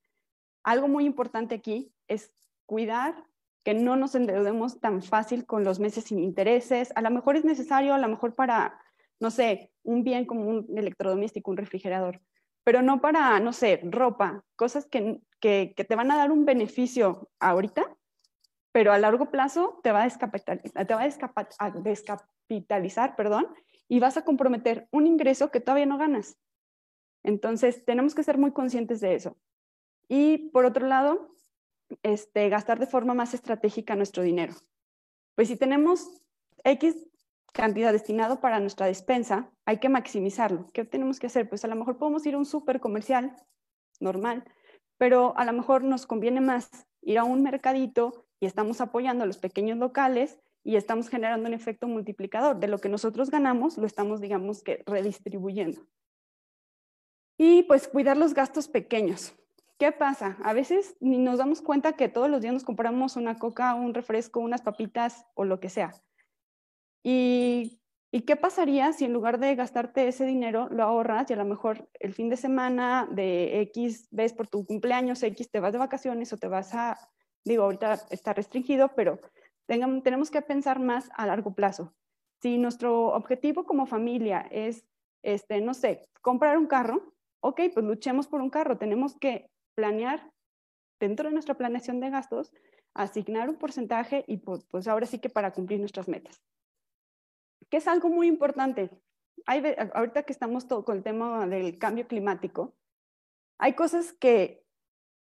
Algo muy importante aquí es cuidar que no nos endeudemos tan fácil con los meses sin intereses. A lo mejor es necesario, a lo mejor para, no sé, un bien como un electrodoméstico, un refrigerador, pero no para, no sé, ropa, cosas que, que, te van a dar un beneficio ahorita, pero a largo plazo te va a, descapitalizar, a, descapitalizar, perdón, y vas a comprometer un ingreso que todavía no ganas. Entonces, tenemos que ser muy conscientes de eso. Y por otro lado, este, gastar de forma más estratégica nuestro dinero. Pues si tenemos X cantidad destinado para nuestra despensa, hay que maximizarlo. ¿Qué tenemos que hacer? Pues a lo mejor podemos ir a un súper comercial normal, pero a lo mejor nos conviene más ir a un mercadito y estamos apoyando a los pequeños locales y estamos generando un efecto multiplicador. De lo que nosotros ganamos, lo estamos, digamos que, redistribuyendo. Y pues cuidar los gastos pequeños. ¿Qué pasa? A veces ni nos damos cuenta que todos los días nos compramos una coca, un refresco, unas papitas o lo que sea. ¿Y, qué pasaría si en lugar de gastarte ese dinero lo ahorras y a lo mejor el fin de semana de X ves por tu cumpleaños X te vas de vacaciones o te vas a, digo, ahorita está restringido, pero tenemos que pensar más a largo plazo. Si nuestro objetivo como familia es, este, no sé, comprar un carro, ok, pues luchemos por un carro. Tenemos que planear dentro de nuestra planeación de gastos, asignar un porcentaje y pues, pues ahora sí que para cumplir nuestras metas que es algo muy importante. Hay, ahorita que estamos todo con el tema del cambio climático, hay cosas que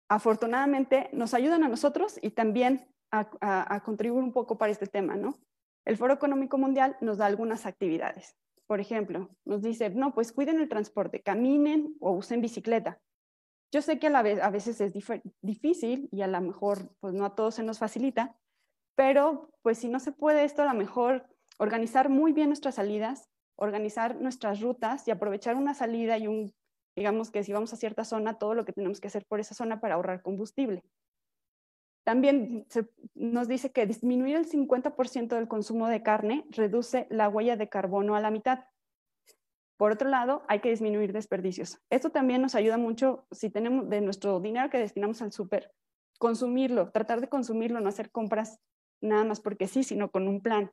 afortunadamente nos ayudan a nosotros y también a, contribuir un poco para este tema, ¿no? El Foro Económico Mundial nos da algunas actividades. Por ejemplo, nos dice, no, pues cuiden el transporte, caminen o usen bicicleta. Yo sé que a, la vez, a veces es difícil y a lo mejor pues no a todos se nos facilita, pero pues si no se puede esto, a lo mejor organizar muy bien nuestras salidas, organizar nuestras rutas y aprovechar una salida y un, digamos que si vamos a cierta zona, todo lo que tenemos que hacer por esa zona para ahorrar combustible. También nos dice que disminuir el 50% del consumo de carne reduce la huella de carbono a la mitad. Por otro lado, hay que disminuir desperdicios. Esto también nos ayuda mucho si tenemos de nuestro dinero que destinamos al súper, consumirlo, tratar de consumirlo, no hacer compras nada más porque sí, sino con un plan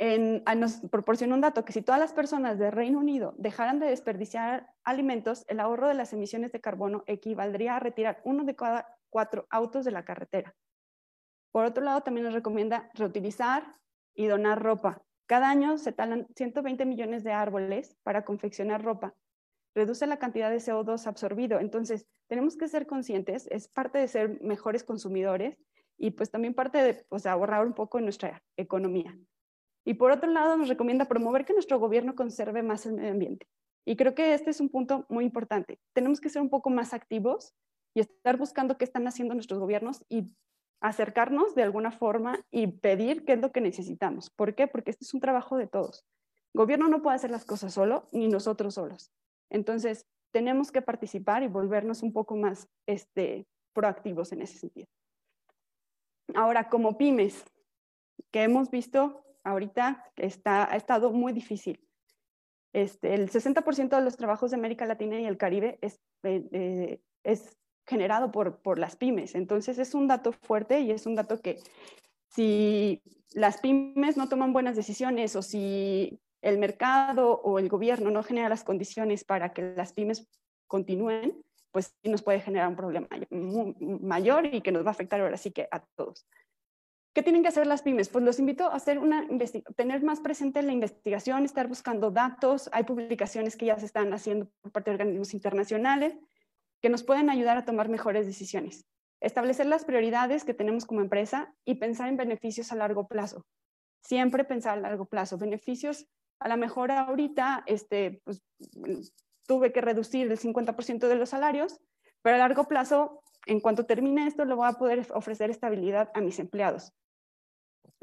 nos proporciona un dato que si todas las personas del Reino Unido dejaran de desperdiciar alimentos, el ahorro de las emisiones de carbono equivaldría a retirar uno de cada cuatro autos de la carretera. Por otro lado, también nos recomienda reutilizar y donar ropa. Cada año se talan 120 millones de árboles para confeccionar ropa. Reduce la cantidad de CO2 absorbido. Entonces, tenemos que ser conscientes, es parte de ser mejores consumidores y pues también parte de pues, ahorrar un poco en nuestra economía. Y por otro lado, nos recomienda promover que nuestro gobierno conserve más el medio ambiente. Y creo que este es un punto muy importante. Tenemos que ser un poco más activos y estar buscando qué están haciendo nuestros gobiernos y acercarnos de alguna forma y pedir qué es lo que necesitamos. ¿Por qué? Porque este es un trabajo de todos. El gobierno no puede hacer las cosas solo, ni nosotros solos. Entonces, tenemos que participar y volvernos un poco más este, proactivos en ese sentido. Ahora, como pymes, que hemos visto ahorita está, ha estado muy difícil. Este, el 60% de los trabajos de América Latina y el Caribe es, eh, eh, es generado por, por las pymes. Entonces es un dato fuerte y es un dato que si las pymes no toman buenas decisiones o si el mercado o el gobierno no genera las condiciones para que las pymes continúen, pues sí nos puede generar un problema mayor y que nos va a afectar ahora sí que a todos. ¿Qué tienen que hacer las pymes? Pues los invito a tener más presente la investigación, estar buscando datos. Hay publicaciones que ya se están haciendo por parte de organismos internacionales que nos pueden ayudar a tomar mejores decisiones. Establecer las prioridades que tenemos como empresa y pensar en beneficios a largo plazo. Siempre pensar a largo plazo. Beneficios, a lo mejor ahorita, este, pues, tuve que reducir el 50% de los salarios, pero a largo plazo, en cuanto termine esto, le voy a poder ofrecer estabilidad a mis empleados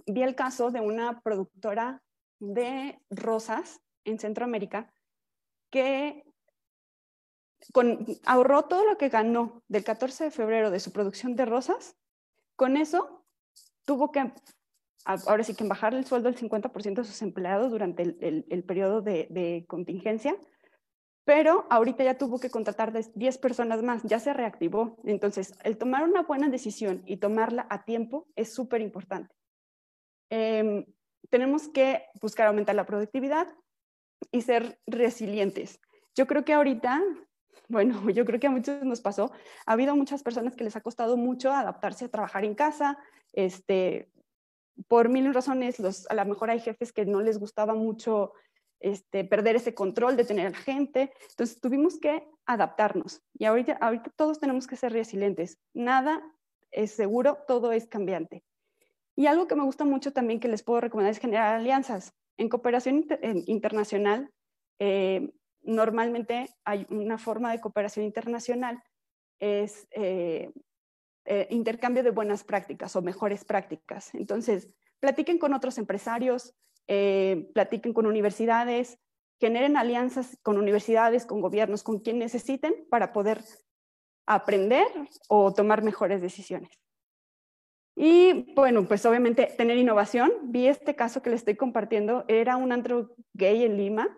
vi el caso de una productora de rosas en Centroamérica que ahorró todo lo que ganó del 14 de febrero de su producción de rosas. Con eso tuvo que, ahora sí que bajar el sueldo del 50% de sus empleados durante el, periodo de, de, contingencia, pero ahorita ya tuvo que contratar 10 personas más, ya se reactivó. Entonces, el tomar una buena decisión y tomarla a tiempo es súper importante. Em, tenemos que buscar aumentar la productividad y ser resilientes. Yo creo que ahorita, bueno, yo creo que a muchos nos pasó, ha habido muchas personas que les ha costado mucho adaptarse a trabajar en casa, este, por mil razones, los, a lo mejor hay jefes que no les gustaba mucho este, perder ese control de tener a la gente, entonces tuvimos que adaptarnos y ahorita, ahorita todos tenemos que ser resilientes, nada es seguro, todo es cambiante. Y algo que me gusta mucho también que les puedo recomendar es generar alianzas. En cooperación internacional, eh, normalmente hay una forma de cooperación internacional, es eh, eh, intercambio de buenas prácticas o mejores prácticas. Entonces, platiquen con otros empresarios, platiquen con universidades, generen alianzas con universidades, con gobiernos, con quien necesiten para poder aprender o tomar mejores decisiones. Y bueno, pues obviamente tener innovación. Vi este caso que le estoy compartiendo, era un antro gay en Lima,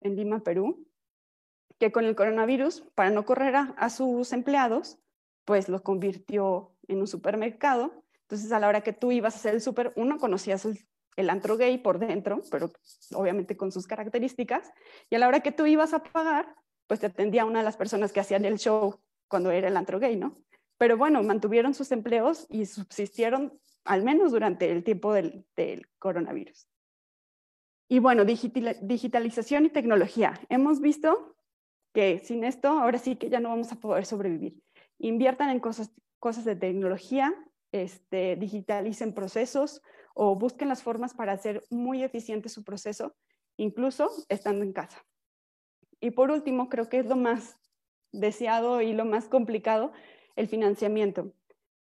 en Lima, Perú, que con el coronavirus, para no correr a, sus empleados, pues lo convirtió en un supermercado. Entonces a la hora que tú ibas a hacer el super, uno conocías el, el antro gay por dentro, pero obviamente con sus características, y a la hora que tú ibas a pagar, pues te atendía una de las personas que hacían el show cuando era el antro gay, ¿no? Pero bueno, mantuvieron sus empleos y subsistieron al menos durante el tiempo del, coronavirus. Y bueno, digitalización y tecnología. Hemos visto que sin esto, ahora sí que ya no vamos a poder sobrevivir. Inviertan en cosas, cosas de tecnología, este, digitalicen procesos o busquen las formas para hacer muy eficiente su proceso, incluso estando en casa. Y por último, creo que es lo más deseado y lo más complicado, el financiamiento.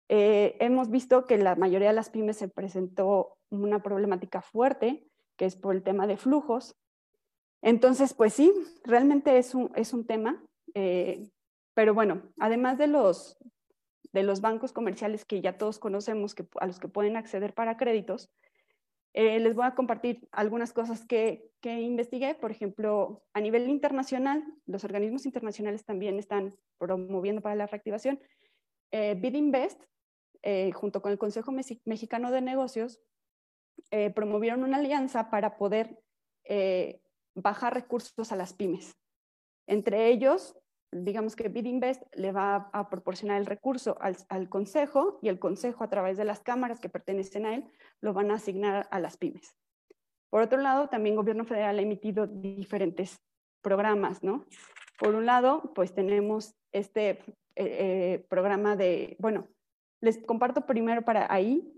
Eh, hemos visto que la mayoría de las pymes se presentó una problemática fuerte, que es por el tema de flujos. Entonces, pues sí, realmente es un, es un tema, eh, pero bueno, además de los, de los bancos comerciales que ya todos conocemos, que, a los que pueden acceder para créditos, eh, les voy a compartir algunas cosas que, investigué. Por ejemplo, a nivel internacional, los organismos internacionales también están promoviendo para la reactivación. Eh, BidInvest, eh, junto con el Consejo Mexicano de Negocios, promovieron una alianza para poder bajar recursos a las pymes. Entre ellos, digamos que BidInvest le va a, proporcionar el recurso al, consejo y el consejo a través de las cámaras que pertenecen a él lo van a asignar a las pymes. Por otro lado, también el gobierno federal ha emitido diferentes programas, ¿no? Por un lado, pues tenemos este eh, eh, programa de, bueno, les comparto primero para ahí.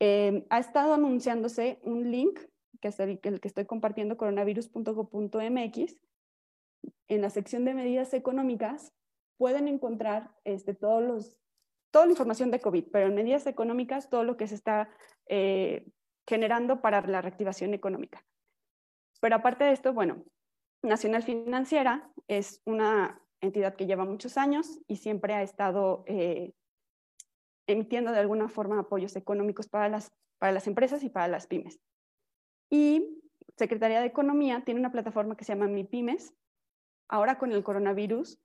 Eh, ha estado anunciándose un link, que es el, que estoy compartiendo, coronavirus.go.mx. En la sección de medidas económicas pueden encontrar este, todos los, toda la información de COVID, pero en medidas económicas todo lo que se está generando para la reactivación económica. Pero aparte de esto, bueno, Nacional Financiera es una entidad que lleva muchos años y siempre ha estado eh, emitiendo de alguna forma apoyos económicos para las, para las empresas y para las pymes. Y Secretaría de Economía tiene una plataforma que se llama Mi Pymes. Ahora con el coronavirus,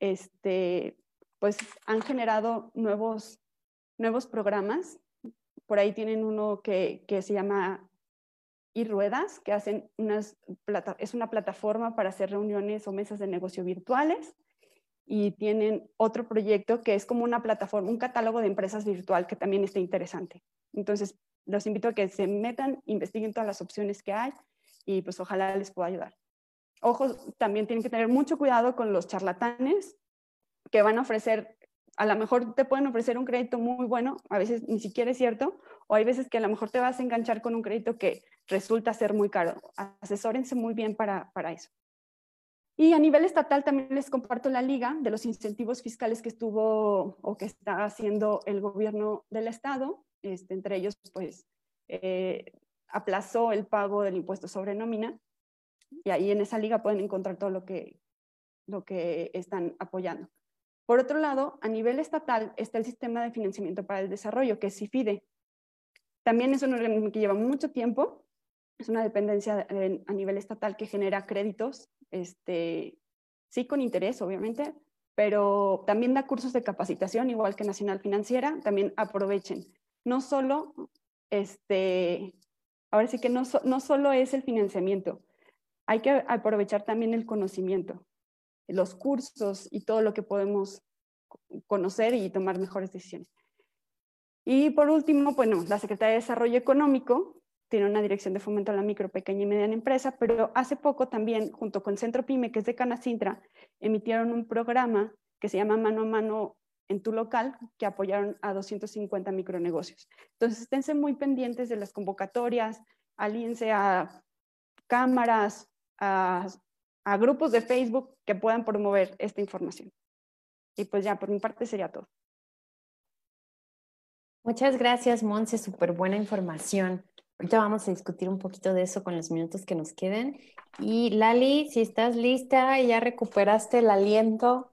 este, pues han generado nuevos, nuevos programas. Por ahí tienen uno que, que se llama y que hacen unas es una plataforma para hacer reuniones o mesas de negocio virtuales y tienen otro proyecto que es como una plataforma, un catálogo de empresas virtual que también está interesante. Entonces, los invito a que se metan, investiguen todas las opciones que hay y pues ojalá les pueda ayudar. Ojo, también tienen que tener mucho cuidado con los charlatanes que van a ofrecer, a lo mejor te pueden ofrecer un crédito muy bueno, a veces ni siquiera es cierto, o hay veces que a lo mejor te vas a enganchar con un crédito que resulta ser muy caro. Asesórense muy bien para, para eso. Y a nivel estatal también les comparto la liga de los incentivos fiscales que estuvo o que está haciendo el gobierno del estado. Este, entre ellos, pues, eh, aplazó el pago del impuesto sobre nómina. Y ahí en esa liga pueden encontrar todo lo que, lo que están apoyando. Por otro lado, a nivel estatal está el Sistema de Financiamiento para el Desarrollo, que es CIFIDE. También es un organismo que lleva mucho tiempo, es una dependencia a nivel estatal que genera créditos, este, sí con interés, obviamente, pero también da cursos de capacitación, igual que Nacional Financiera, también aprovechen. No solo, este, ahora sí que no, no solo es el financiamiento, hay que aprovechar también el conocimiento, los cursos y todo lo que podemos conocer y tomar mejores decisiones. Y por último, bueno, la Secretaría de Desarrollo Económico tiene una dirección de fomento a la micro, pequeña y mediana empresa, pero hace poco también, junto con Centro Pyme, que es de Canacintra, emitieron un programa que se llama Mano a Mano en tu local, que apoyaron a 250 micronegocios. Entonces, esténse muy pendientes de las convocatorias, alíense a cámaras, a, a grupos de Facebook que puedan promover esta información. Y pues ya, por mi parte sería todo. Muchas gracias, Monse, súper buena información. Ahorita vamos a discutir un poquito de eso con los minutos que nos queden. Y Lali, si estás lista y ya recuperaste el aliento.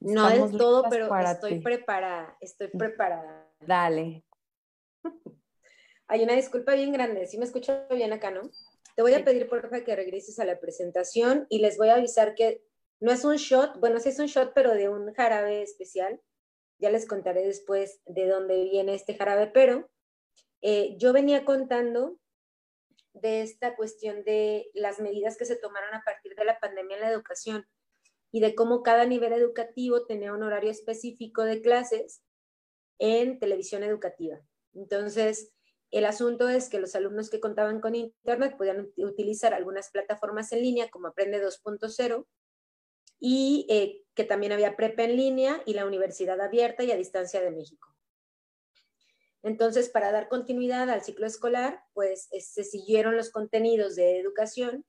No es todo, pero estoy preparada, estoy preparada. Dale. Hay una disculpa bien grande, si me escucho bien acá, ¿no? Te voy a pedir, por favor, que regreses a la presentación y les voy a avisar que no es un shot, bueno, sí es un shot, pero de un jarabe especial ya les contaré después de dónde viene este jarabe, pero eh, yo venía contando de esta cuestión de las medidas que se tomaron a partir de la pandemia en la educación y de cómo cada nivel educativo tenía un horario específico de clases en televisión educativa. Entonces, el asunto es que los alumnos que contaban con Internet podían utilizar algunas plataformas en línea como Aprende 2.0 y eh, que también había prepa en línea y la Universidad Abierta y a Distancia de México. Entonces, para dar continuidad al ciclo escolar, pues se siguieron los contenidos de educación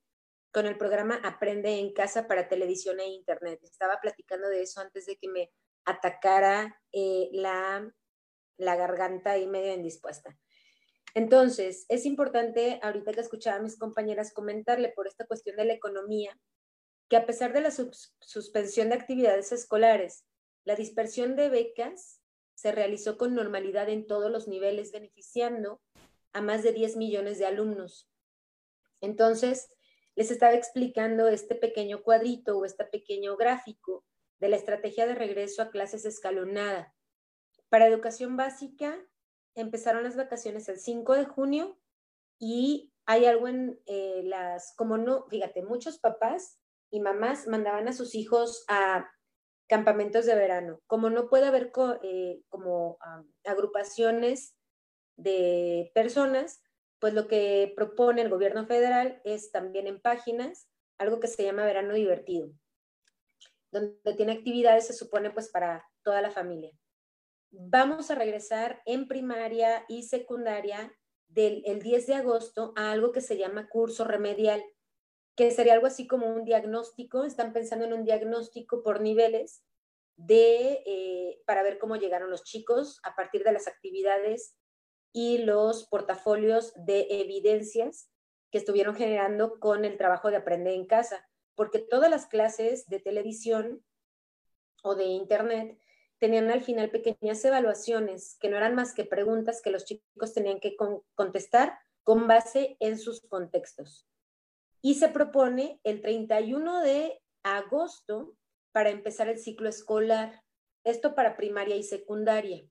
con el programa Aprende en Casa para Televisión e Internet. Estaba platicando de eso antes de que me atacara eh, la, la garganta y medio indispuesta. Entonces, es importante, ahorita que escuchaba a mis compañeras comentarle por esta cuestión de la economía, que a pesar de la suspensión de actividades escolares, la dispersión de becas se realizó con normalidad en todos los niveles, beneficiando a más de 10 millones de alumnos. Entonces, les estaba explicando este pequeño cuadrito o este pequeño gráfico de la estrategia de regreso a clases escalonada. Para educación básica, empezaron las vacaciones el 5 de junio y hay algo en eh, las, como no, fíjate, muchos papás y mamás mandaban a sus hijos a campamentos de verano. Como no puede haber eh, como agrupaciones de personas, pues lo que propone el gobierno federal es también en páginas algo que se llama verano divertido, donde tiene actividades, se supone, pues para toda la familia. Vamos a regresar en primaria y secundaria del el 10 de agosto a algo que se llama curso remedial que sería algo así como un diagnóstico, están pensando en un diagnóstico por niveles de, eh, para ver cómo llegaron los chicos a partir de las actividades y los portafolios de evidencias que estuvieron generando con el trabajo de aprender en casa, porque todas las clases de televisión o de internet tenían al final pequeñas evaluaciones que no eran más que preguntas que los chicos tenían que contestar con base en sus contextos. Y se propone el 31 de agosto para empezar el ciclo escolar, esto para primaria y secundaria.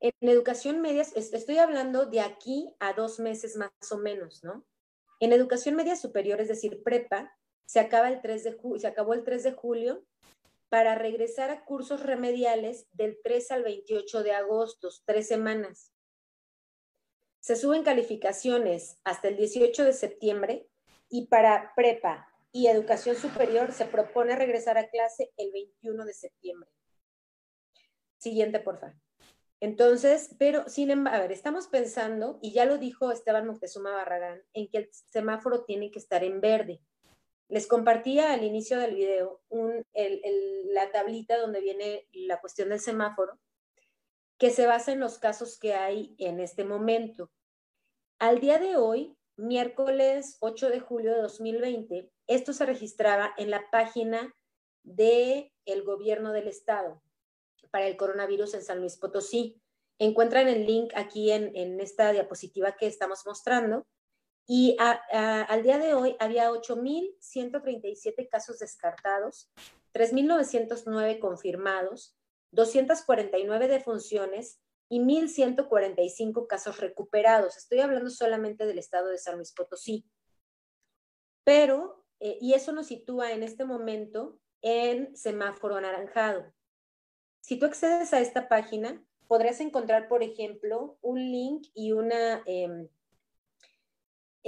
En educación media, estoy hablando de aquí a dos meses más o menos, ¿no? En educación media superior, es decir, prepa, se, acaba el 3 de se acabó el 3 de julio para regresar a cursos remediales del 3 al 28 de agosto, tres semanas. Se suben calificaciones hasta el 18 de septiembre y para prepa y educación superior se propone regresar a clase el 21 de septiembre. Siguiente, por favor. Entonces, pero sin embargo, a ver, estamos pensando, y ya lo dijo Esteban Moctezuma Barragán, en que el semáforo tiene que estar en verde. Les compartía al inicio del video la tablita donde viene la cuestión del semáforo, que se basa en los casos que hay en este momento. Al día de hoy, miércoles 8 de julio de 2020, esto se registraba en la página del el gobierno del estado para el coronavirus en San Luis Potosí. Encuentran el link aquí en, en esta diapositiva que estamos mostrando y al día de hoy había 8.137 casos descartados, 3.909 confirmados, 249 defunciones y 1.145 casos recuperados. Estoy hablando solamente del estado de San Luis Potosí. Pero, eh, y eso nos sitúa en este momento en semáforo anaranjado. Si tú accedes a esta página, podrás encontrar, por ejemplo, un link y una... Em,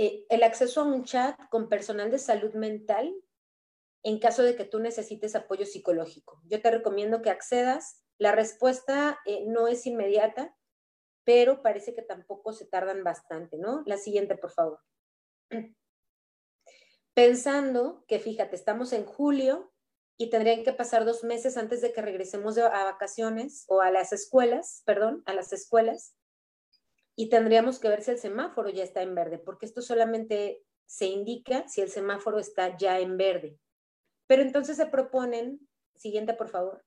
eh, el acceso a un chat con personal de salud mental en caso de que tú necesites apoyo psicológico. Yo te recomiendo que accedas. La respuesta eh, no es inmediata, pero parece que tampoco se tardan bastante, ¿no? La siguiente, por favor. Pensando que, fíjate, estamos en julio y tendrían que pasar dos meses antes de que regresemos a vacaciones o a las escuelas, perdón, a las escuelas y tendríamos que ver si el semáforo ya está en verde, porque esto solamente se indica si el semáforo está ya en verde. Pero entonces se proponen, siguiente por favor,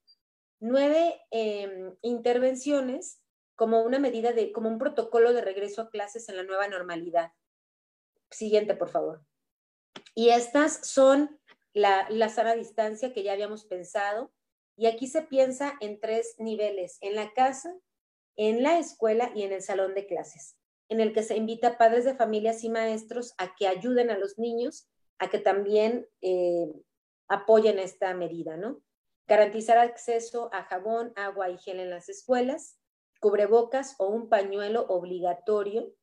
nueve em, intervenciones como una medida de, como un protocolo de regreso a clases en la nueva normalidad. Siguiente, por favor. Y estas son la, la sana distancia que ya habíamos pensado. Y aquí se piensa en tres niveles, en la casa, en la escuela y en el salón de clases, en el que se invita a padres de familias y maestros a que ayuden a los niños a que también eh, apoyen esta medida, ¿no? Garantizar acceso a jabón, agua y gel en las escuelas, cubrebocas o un pañuelo obligatorio,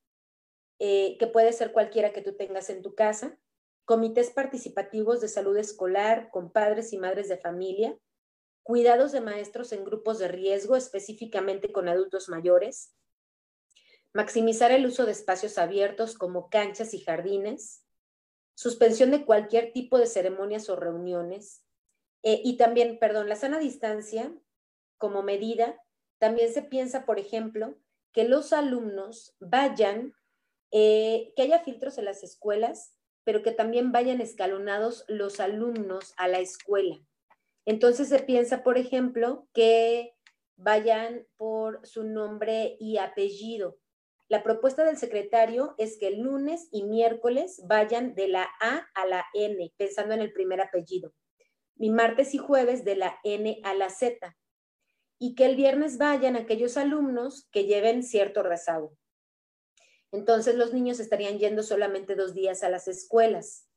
eh, que puede ser cualquiera que tú tengas en tu casa, comités participativos de salud escolar con padres y madres de familia, cuidados de maestros en grupos de riesgo, específicamente con adultos mayores, maximizar el uso de espacios abiertos como canchas y jardines, suspensión de cualquier tipo de ceremonias o reuniones, eh, y también, perdón, la sana distancia como medida, también se piensa, por ejemplo, que los alumnos vayan, eh, que haya filtros en las escuelas, pero que también vayan escalonados los alumnos a la escuela. Entonces se piensa, por ejemplo, que vayan por su nombre y apellido. La propuesta del secretario es que el lunes y miércoles vayan de la A a la N, pensando en el primer apellido. Y martes y jueves de la N a la Z. Y que el viernes vayan aquellos alumnos que lleven cierto rezago. Entonces los niños estarían yendo solamente dos días a las escuelas.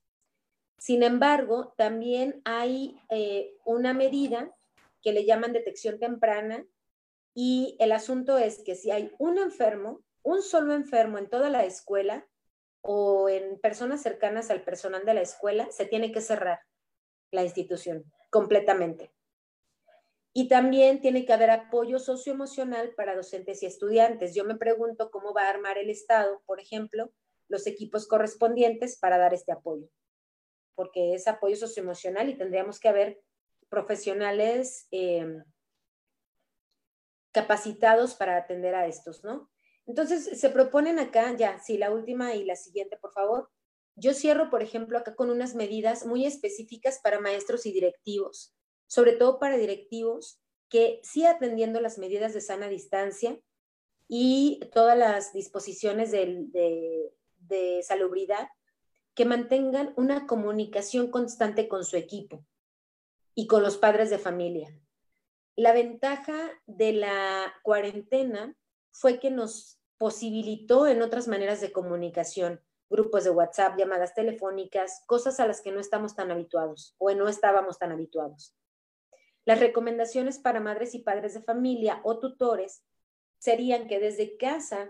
Sin embargo, también hay eh, una medida que le llaman detección temprana y el asunto es que si hay un enfermo, un solo enfermo en toda la escuela o en personas cercanas al personal de la escuela, se tiene que cerrar la institución completamente. Y también tiene que haber apoyo socioemocional para docentes y estudiantes. Yo me pregunto cómo va a armar el Estado, por ejemplo, los equipos correspondientes para dar este apoyo porque es apoyo socioemocional y tendríamos que haber profesionales em, capacitados para atender a estos, ¿no? Entonces, se proponen acá, ya, sí, la última y la siguiente, por favor. Yo cierro, por ejemplo, acá con unas medidas muy específicas para maestros y directivos, sobre todo para directivos que sí atendiendo las medidas de sana distancia, y todas las disposiciones de, de salubridad que mantengan una comunicación constante con su equipo y con los padres de familia. La ventaja de la cuarentena fue que nos posibilitó en otras maneras de comunicación, grupos de WhatsApp, llamadas telefónicas, cosas a las que no estamos tan habituados o no estábamos tan habituados. Las recomendaciones para madres y padres de familia o tutores serían que desde casa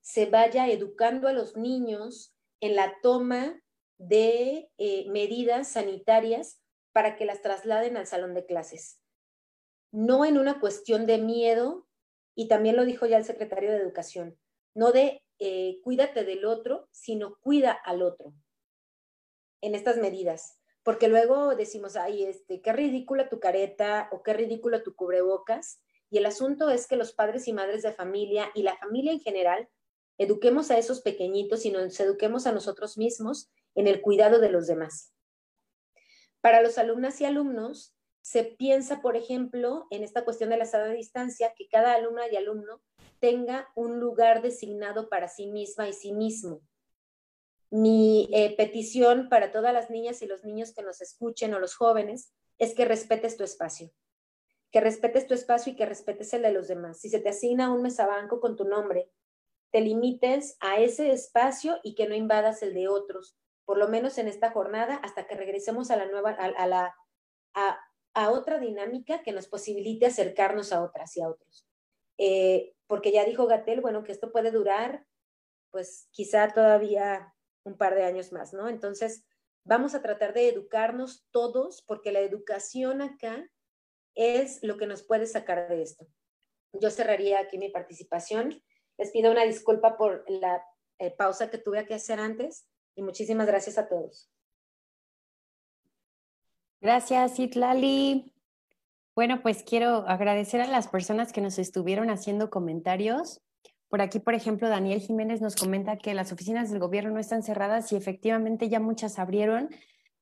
se vaya educando a los niños en la toma de eh, medidas sanitarias para que las trasladen al salón de clases. No en una cuestión de miedo, y también lo dijo ya el secretario de Educación, no de eh, cuídate del otro, sino cuida al otro en estas medidas. Porque luego decimos, ay, este, qué ridícula tu careta o qué ridículo tu cubrebocas. Y el asunto es que los padres y madres de familia y la familia en general eduquemos a esos pequeñitos y nos eduquemos a nosotros mismos en el cuidado de los demás. Para los alumnas y alumnos, se piensa, por ejemplo, en esta cuestión de la sana distancia, que cada alumna y alumno tenga un lugar designado para sí misma y sí mismo. Mi eh, petición para todas las niñas y los niños que nos escuchen o los jóvenes es que respetes tu espacio, que respetes tu espacio y que respetes el de los demás. Si se te asigna un mesabanco con tu nombre, te limites a ese espacio y que no invadas el de otros, por lo menos en esta jornada, hasta que regresemos a la nueva, a, la, a, otra dinámica que nos posibilite acercarnos a otras y a otros. Eh, porque ya dijo Gatel, bueno, que esto puede durar, pues quizá todavía un par de años más, ¿no? Entonces, vamos a tratar de educarnos todos, porque la educación acá es lo que nos puede sacar de esto. Yo cerraría aquí mi participación les pido una disculpa por la eh, pausa que tuve que hacer antes y muchísimas gracias a todos. Gracias, Itlali. Bueno, pues quiero agradecer a las personas que nos estuvieron haciendo comentarios. Por aquí, por ejemplo, Daniel Jiménez nos comenta que las oficinas del gobierno no están cerradas y efectivamente ya muchas abrieron.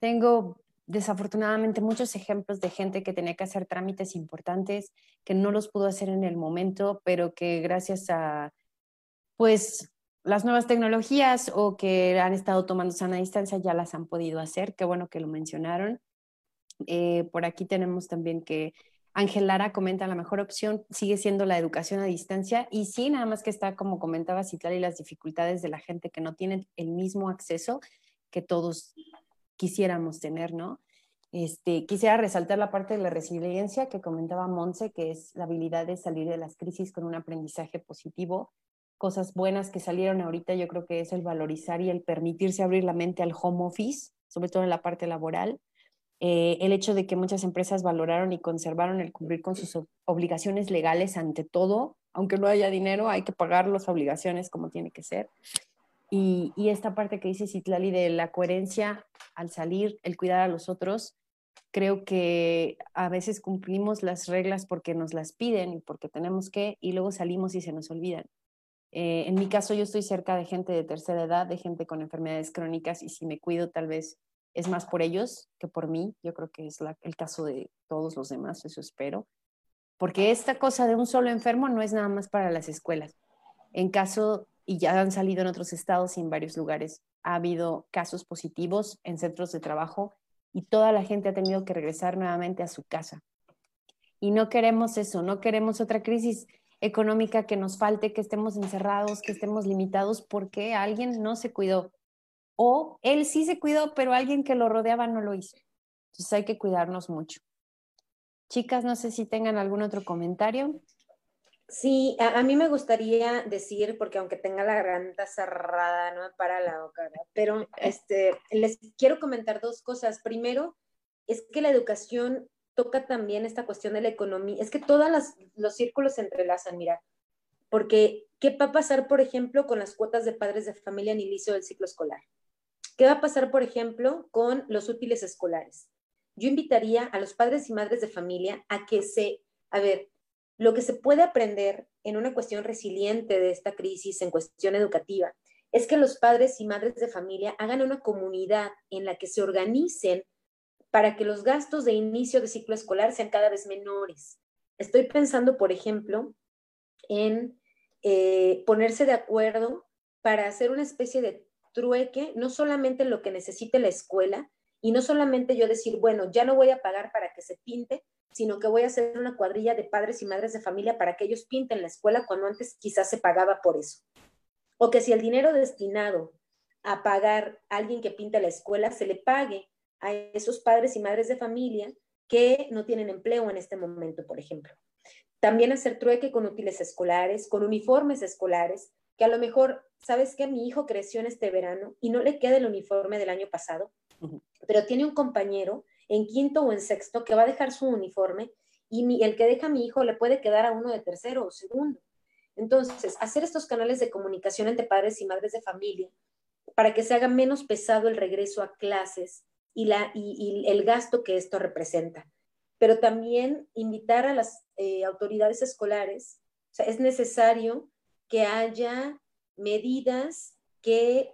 Tengo desafortunadamente muchos ejemplos de gente que tenía que hacer trámites importantes, que no los pudo hacer en el momento, pero que gracias a pues las nuevas tecnologías o que han estado tomando sana distancia ya las han podido hacer. Qué bueno que lo mencionaron. Eh, por aquí tenemos también que Ángel Lara comenta, la mejor opción sigue siendo la educación a distancia y sí, nada más que está, como comentaba Citlali, las dificultades de la gente que no tiene el mismo acceso que todos quisiéramos tener, ¿no? Este, quisiera resaltar la parte de la resiliencia que comentaba Monse, que es la habilidad de salir de las crisis con un aprendizaje positivo cosas buenas que salieron ahorita, yo creo que es el valorizar y el permitirse abrir la mente al home office, sobre todo en la parte laboral. Eh, el hecho de que muchas empresas valoraron y conservaron el cumplir con sus obligaciones legales ante todo, aunque no haya dinero, hay que pagar las obligaciones como tiene que ser. Y, y esta parte que dice Citlali de la coherencia al salir, el cuidar a los otros, creo que a veces cumplimos las reglas porque nos las piden y porque tenemos que, y luego salimos y se nos olvidan. Eh, en mi caso, yo estoy cerca de gente de tercera edad, de gente con enfermedades crónicas y si me cuido tal vez es más por ellos que por mí. Yo creo que es el caso de todos los demás, eso espero. Porque esta cosa de un solo enfermo no es nada más para las escuelas. En caso, y ya han salido en otros estados y en varios lugares, ha habido casos positivos en centros de trabajo y toda la gente ha tenido que regresar nuevamente a su casa. Y no queremos eso, no queremos otra crisis económica que nos falte, que estemos encerrados, que estemos limitados porque alguien no se cuidó. O él sí se cuidó, pero alguien que lo rodeaba no lo hizo. Entonces hay que cuidarnos mucho. Chicas, no sé si tengan algún otro comentario. Sí, a, mí me gustaría decir, porque aunque tenga la garganta cerrada, no me para la boca, pero este, les quiero comentar dos cosas. Primero, es que la educación toca también esta cuestión de la economía. Es que todos los círculos se entrelazan, mira, porque ¿qué va a pasar, por ejemplo, con las cuotas de padres de familia en inicio del ciclo escolar? ¿Qué va a pasar, por ejemplo, con los útiles escolares? Yo invitaría a los padres y madres de familia a que se, a ver, lo que se puede aprender en una cuestión resiliente de esta crisis, en cuestión educativa, es que los padres y madres de familia hagan una comunidad en la que se organicen para que los gastos de inicio de ciclo escolar sean cada vez menores. Estoy pensando, por ejemplo, en eh, ponerse de acuerdo para hacer una especie de trueque, no solamente lo que necesite la escuela, y no solamente yo decir, bueno, ya no voy a pagar para que se pinte, sino que voy a hacer una cuadrilla de padres y madres de familia para que ellos pinten la escuela cuando antes quizás se pagaba por eso. O que si el dinero destinado a pagar a alguien que pinta la escuela se le pague a esos padres y madres de familia que no tienen empleo en este momento, por ejemplo. También hacer trueque con útiles escolares, con uniformes escolares, que a lo mejor, ¿sabes que Mi hijo creció en este verano y no le queda el uniforme del año pasado, pero tiene un compañero en quinto o en sexto que va a dejar su uniforme y el que deja a mi hijo le puede quedar a uno de tercero o segundo. Entonces, hacer estos canales de comunicación entre padres y madres de familia para que se haga menos pesado el regreso a clases y, la, el gasto que esto representa. Pero también invitar a las eh, autoridades escolares, es necesario que haya medidas que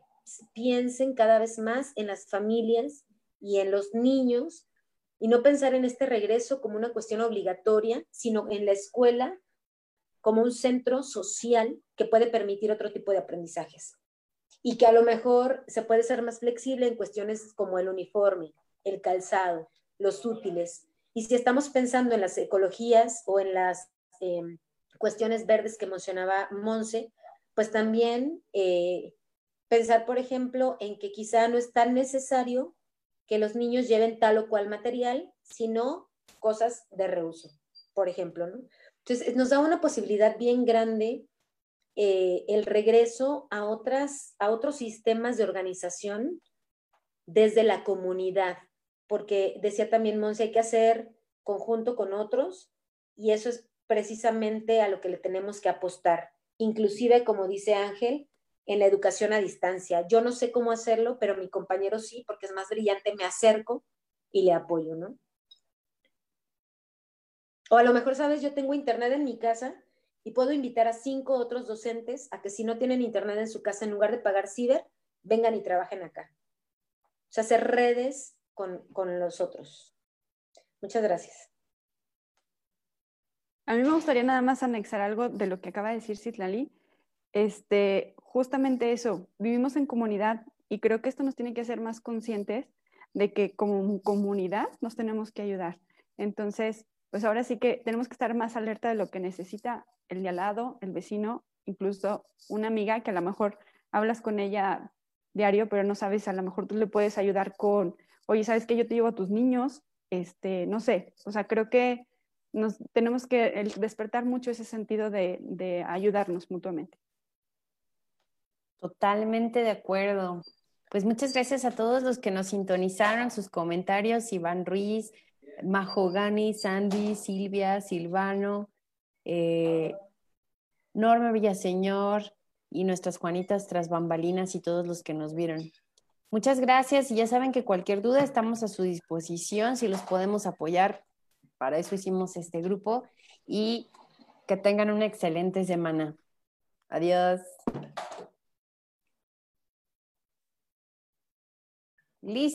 piensen cada vez más en las familias y en los niños y no pensar en este regreso como una cuestión obligatoria, sino en la escuela como un centro social que puede permitir otro tipo de aprendizajes y que a lo mejor se puede ser más flexible en cuestiones como el uniforme, el calzado, los útiles. Y si estamos pensando en las ecologías o en las em, cuestiones verdes que mencionaba Monse, pues también eh, pensar, por ejemplo, en que quizá no es tan necesario que los niños lleven tal o cual material, sino cosas de reuso, por ejemplo. ¿no? Entonces, nos da una posibilidad bien grande eh, el regreso a, otras, a otros sistemas de organización desde la comunidad, porque decía también Monse, hay que hacer conjunto con otros y eso es precisamente a lo que le tenemos que apostar. Inclusive, como dice Ángel, en la educación a distancia. Yo no sé cómo hacerlo, pero mi compañero sí, porque es más brillante, me acerco y le apoyo, ¿no? O a lo mejor, sabes, yo tengo internet en mi casa y puedo invitar a cinco otros docentes a que si no tienen internet en su casa, en lugar de pagar ciber, vengan y trabajen acá. O sea, hacer redes con, con los otros. Muchas gracias. A mí me gustaría nada más anexar algo de lo que acaba de decir Citlali. Este, justamente eso, vivimos en comunidad y creo que esto nos tiene que hacer más conscientes de que como comunidad nos tenemos que ayudar. Entonces, pues ahora sí que tenemos que estar más alerta de lo que necesita el de al lado, el vecino, incluso una amiga que a lo mejor hablas con ella diario, pero no sabes, a lo mejor tú le puedes ayudar con, oye, ¿sabes qué? Yo te llevo a tus niños, este, no sé, o sea, creo que nos tenemos que despertar mucho ese sentido de, de ayudarnos mutuamente. Totalmente de acuerdo. Pues muchas gracias a todos los que nos sintonizaron, sus comentarios, Iván Ruiz, Mahogani, Sandy, Silvia, Silvano, eh, Norma Villaseñor y nuestras Juanitas tras bambalinas y todos los que nos vieron. Muchas gracias y ya saben que cualquier duda estamos a su disposición, si los podemos apoyar, para eso hicimos este grupo y que tengan una excelente semana. Adiós. Listo.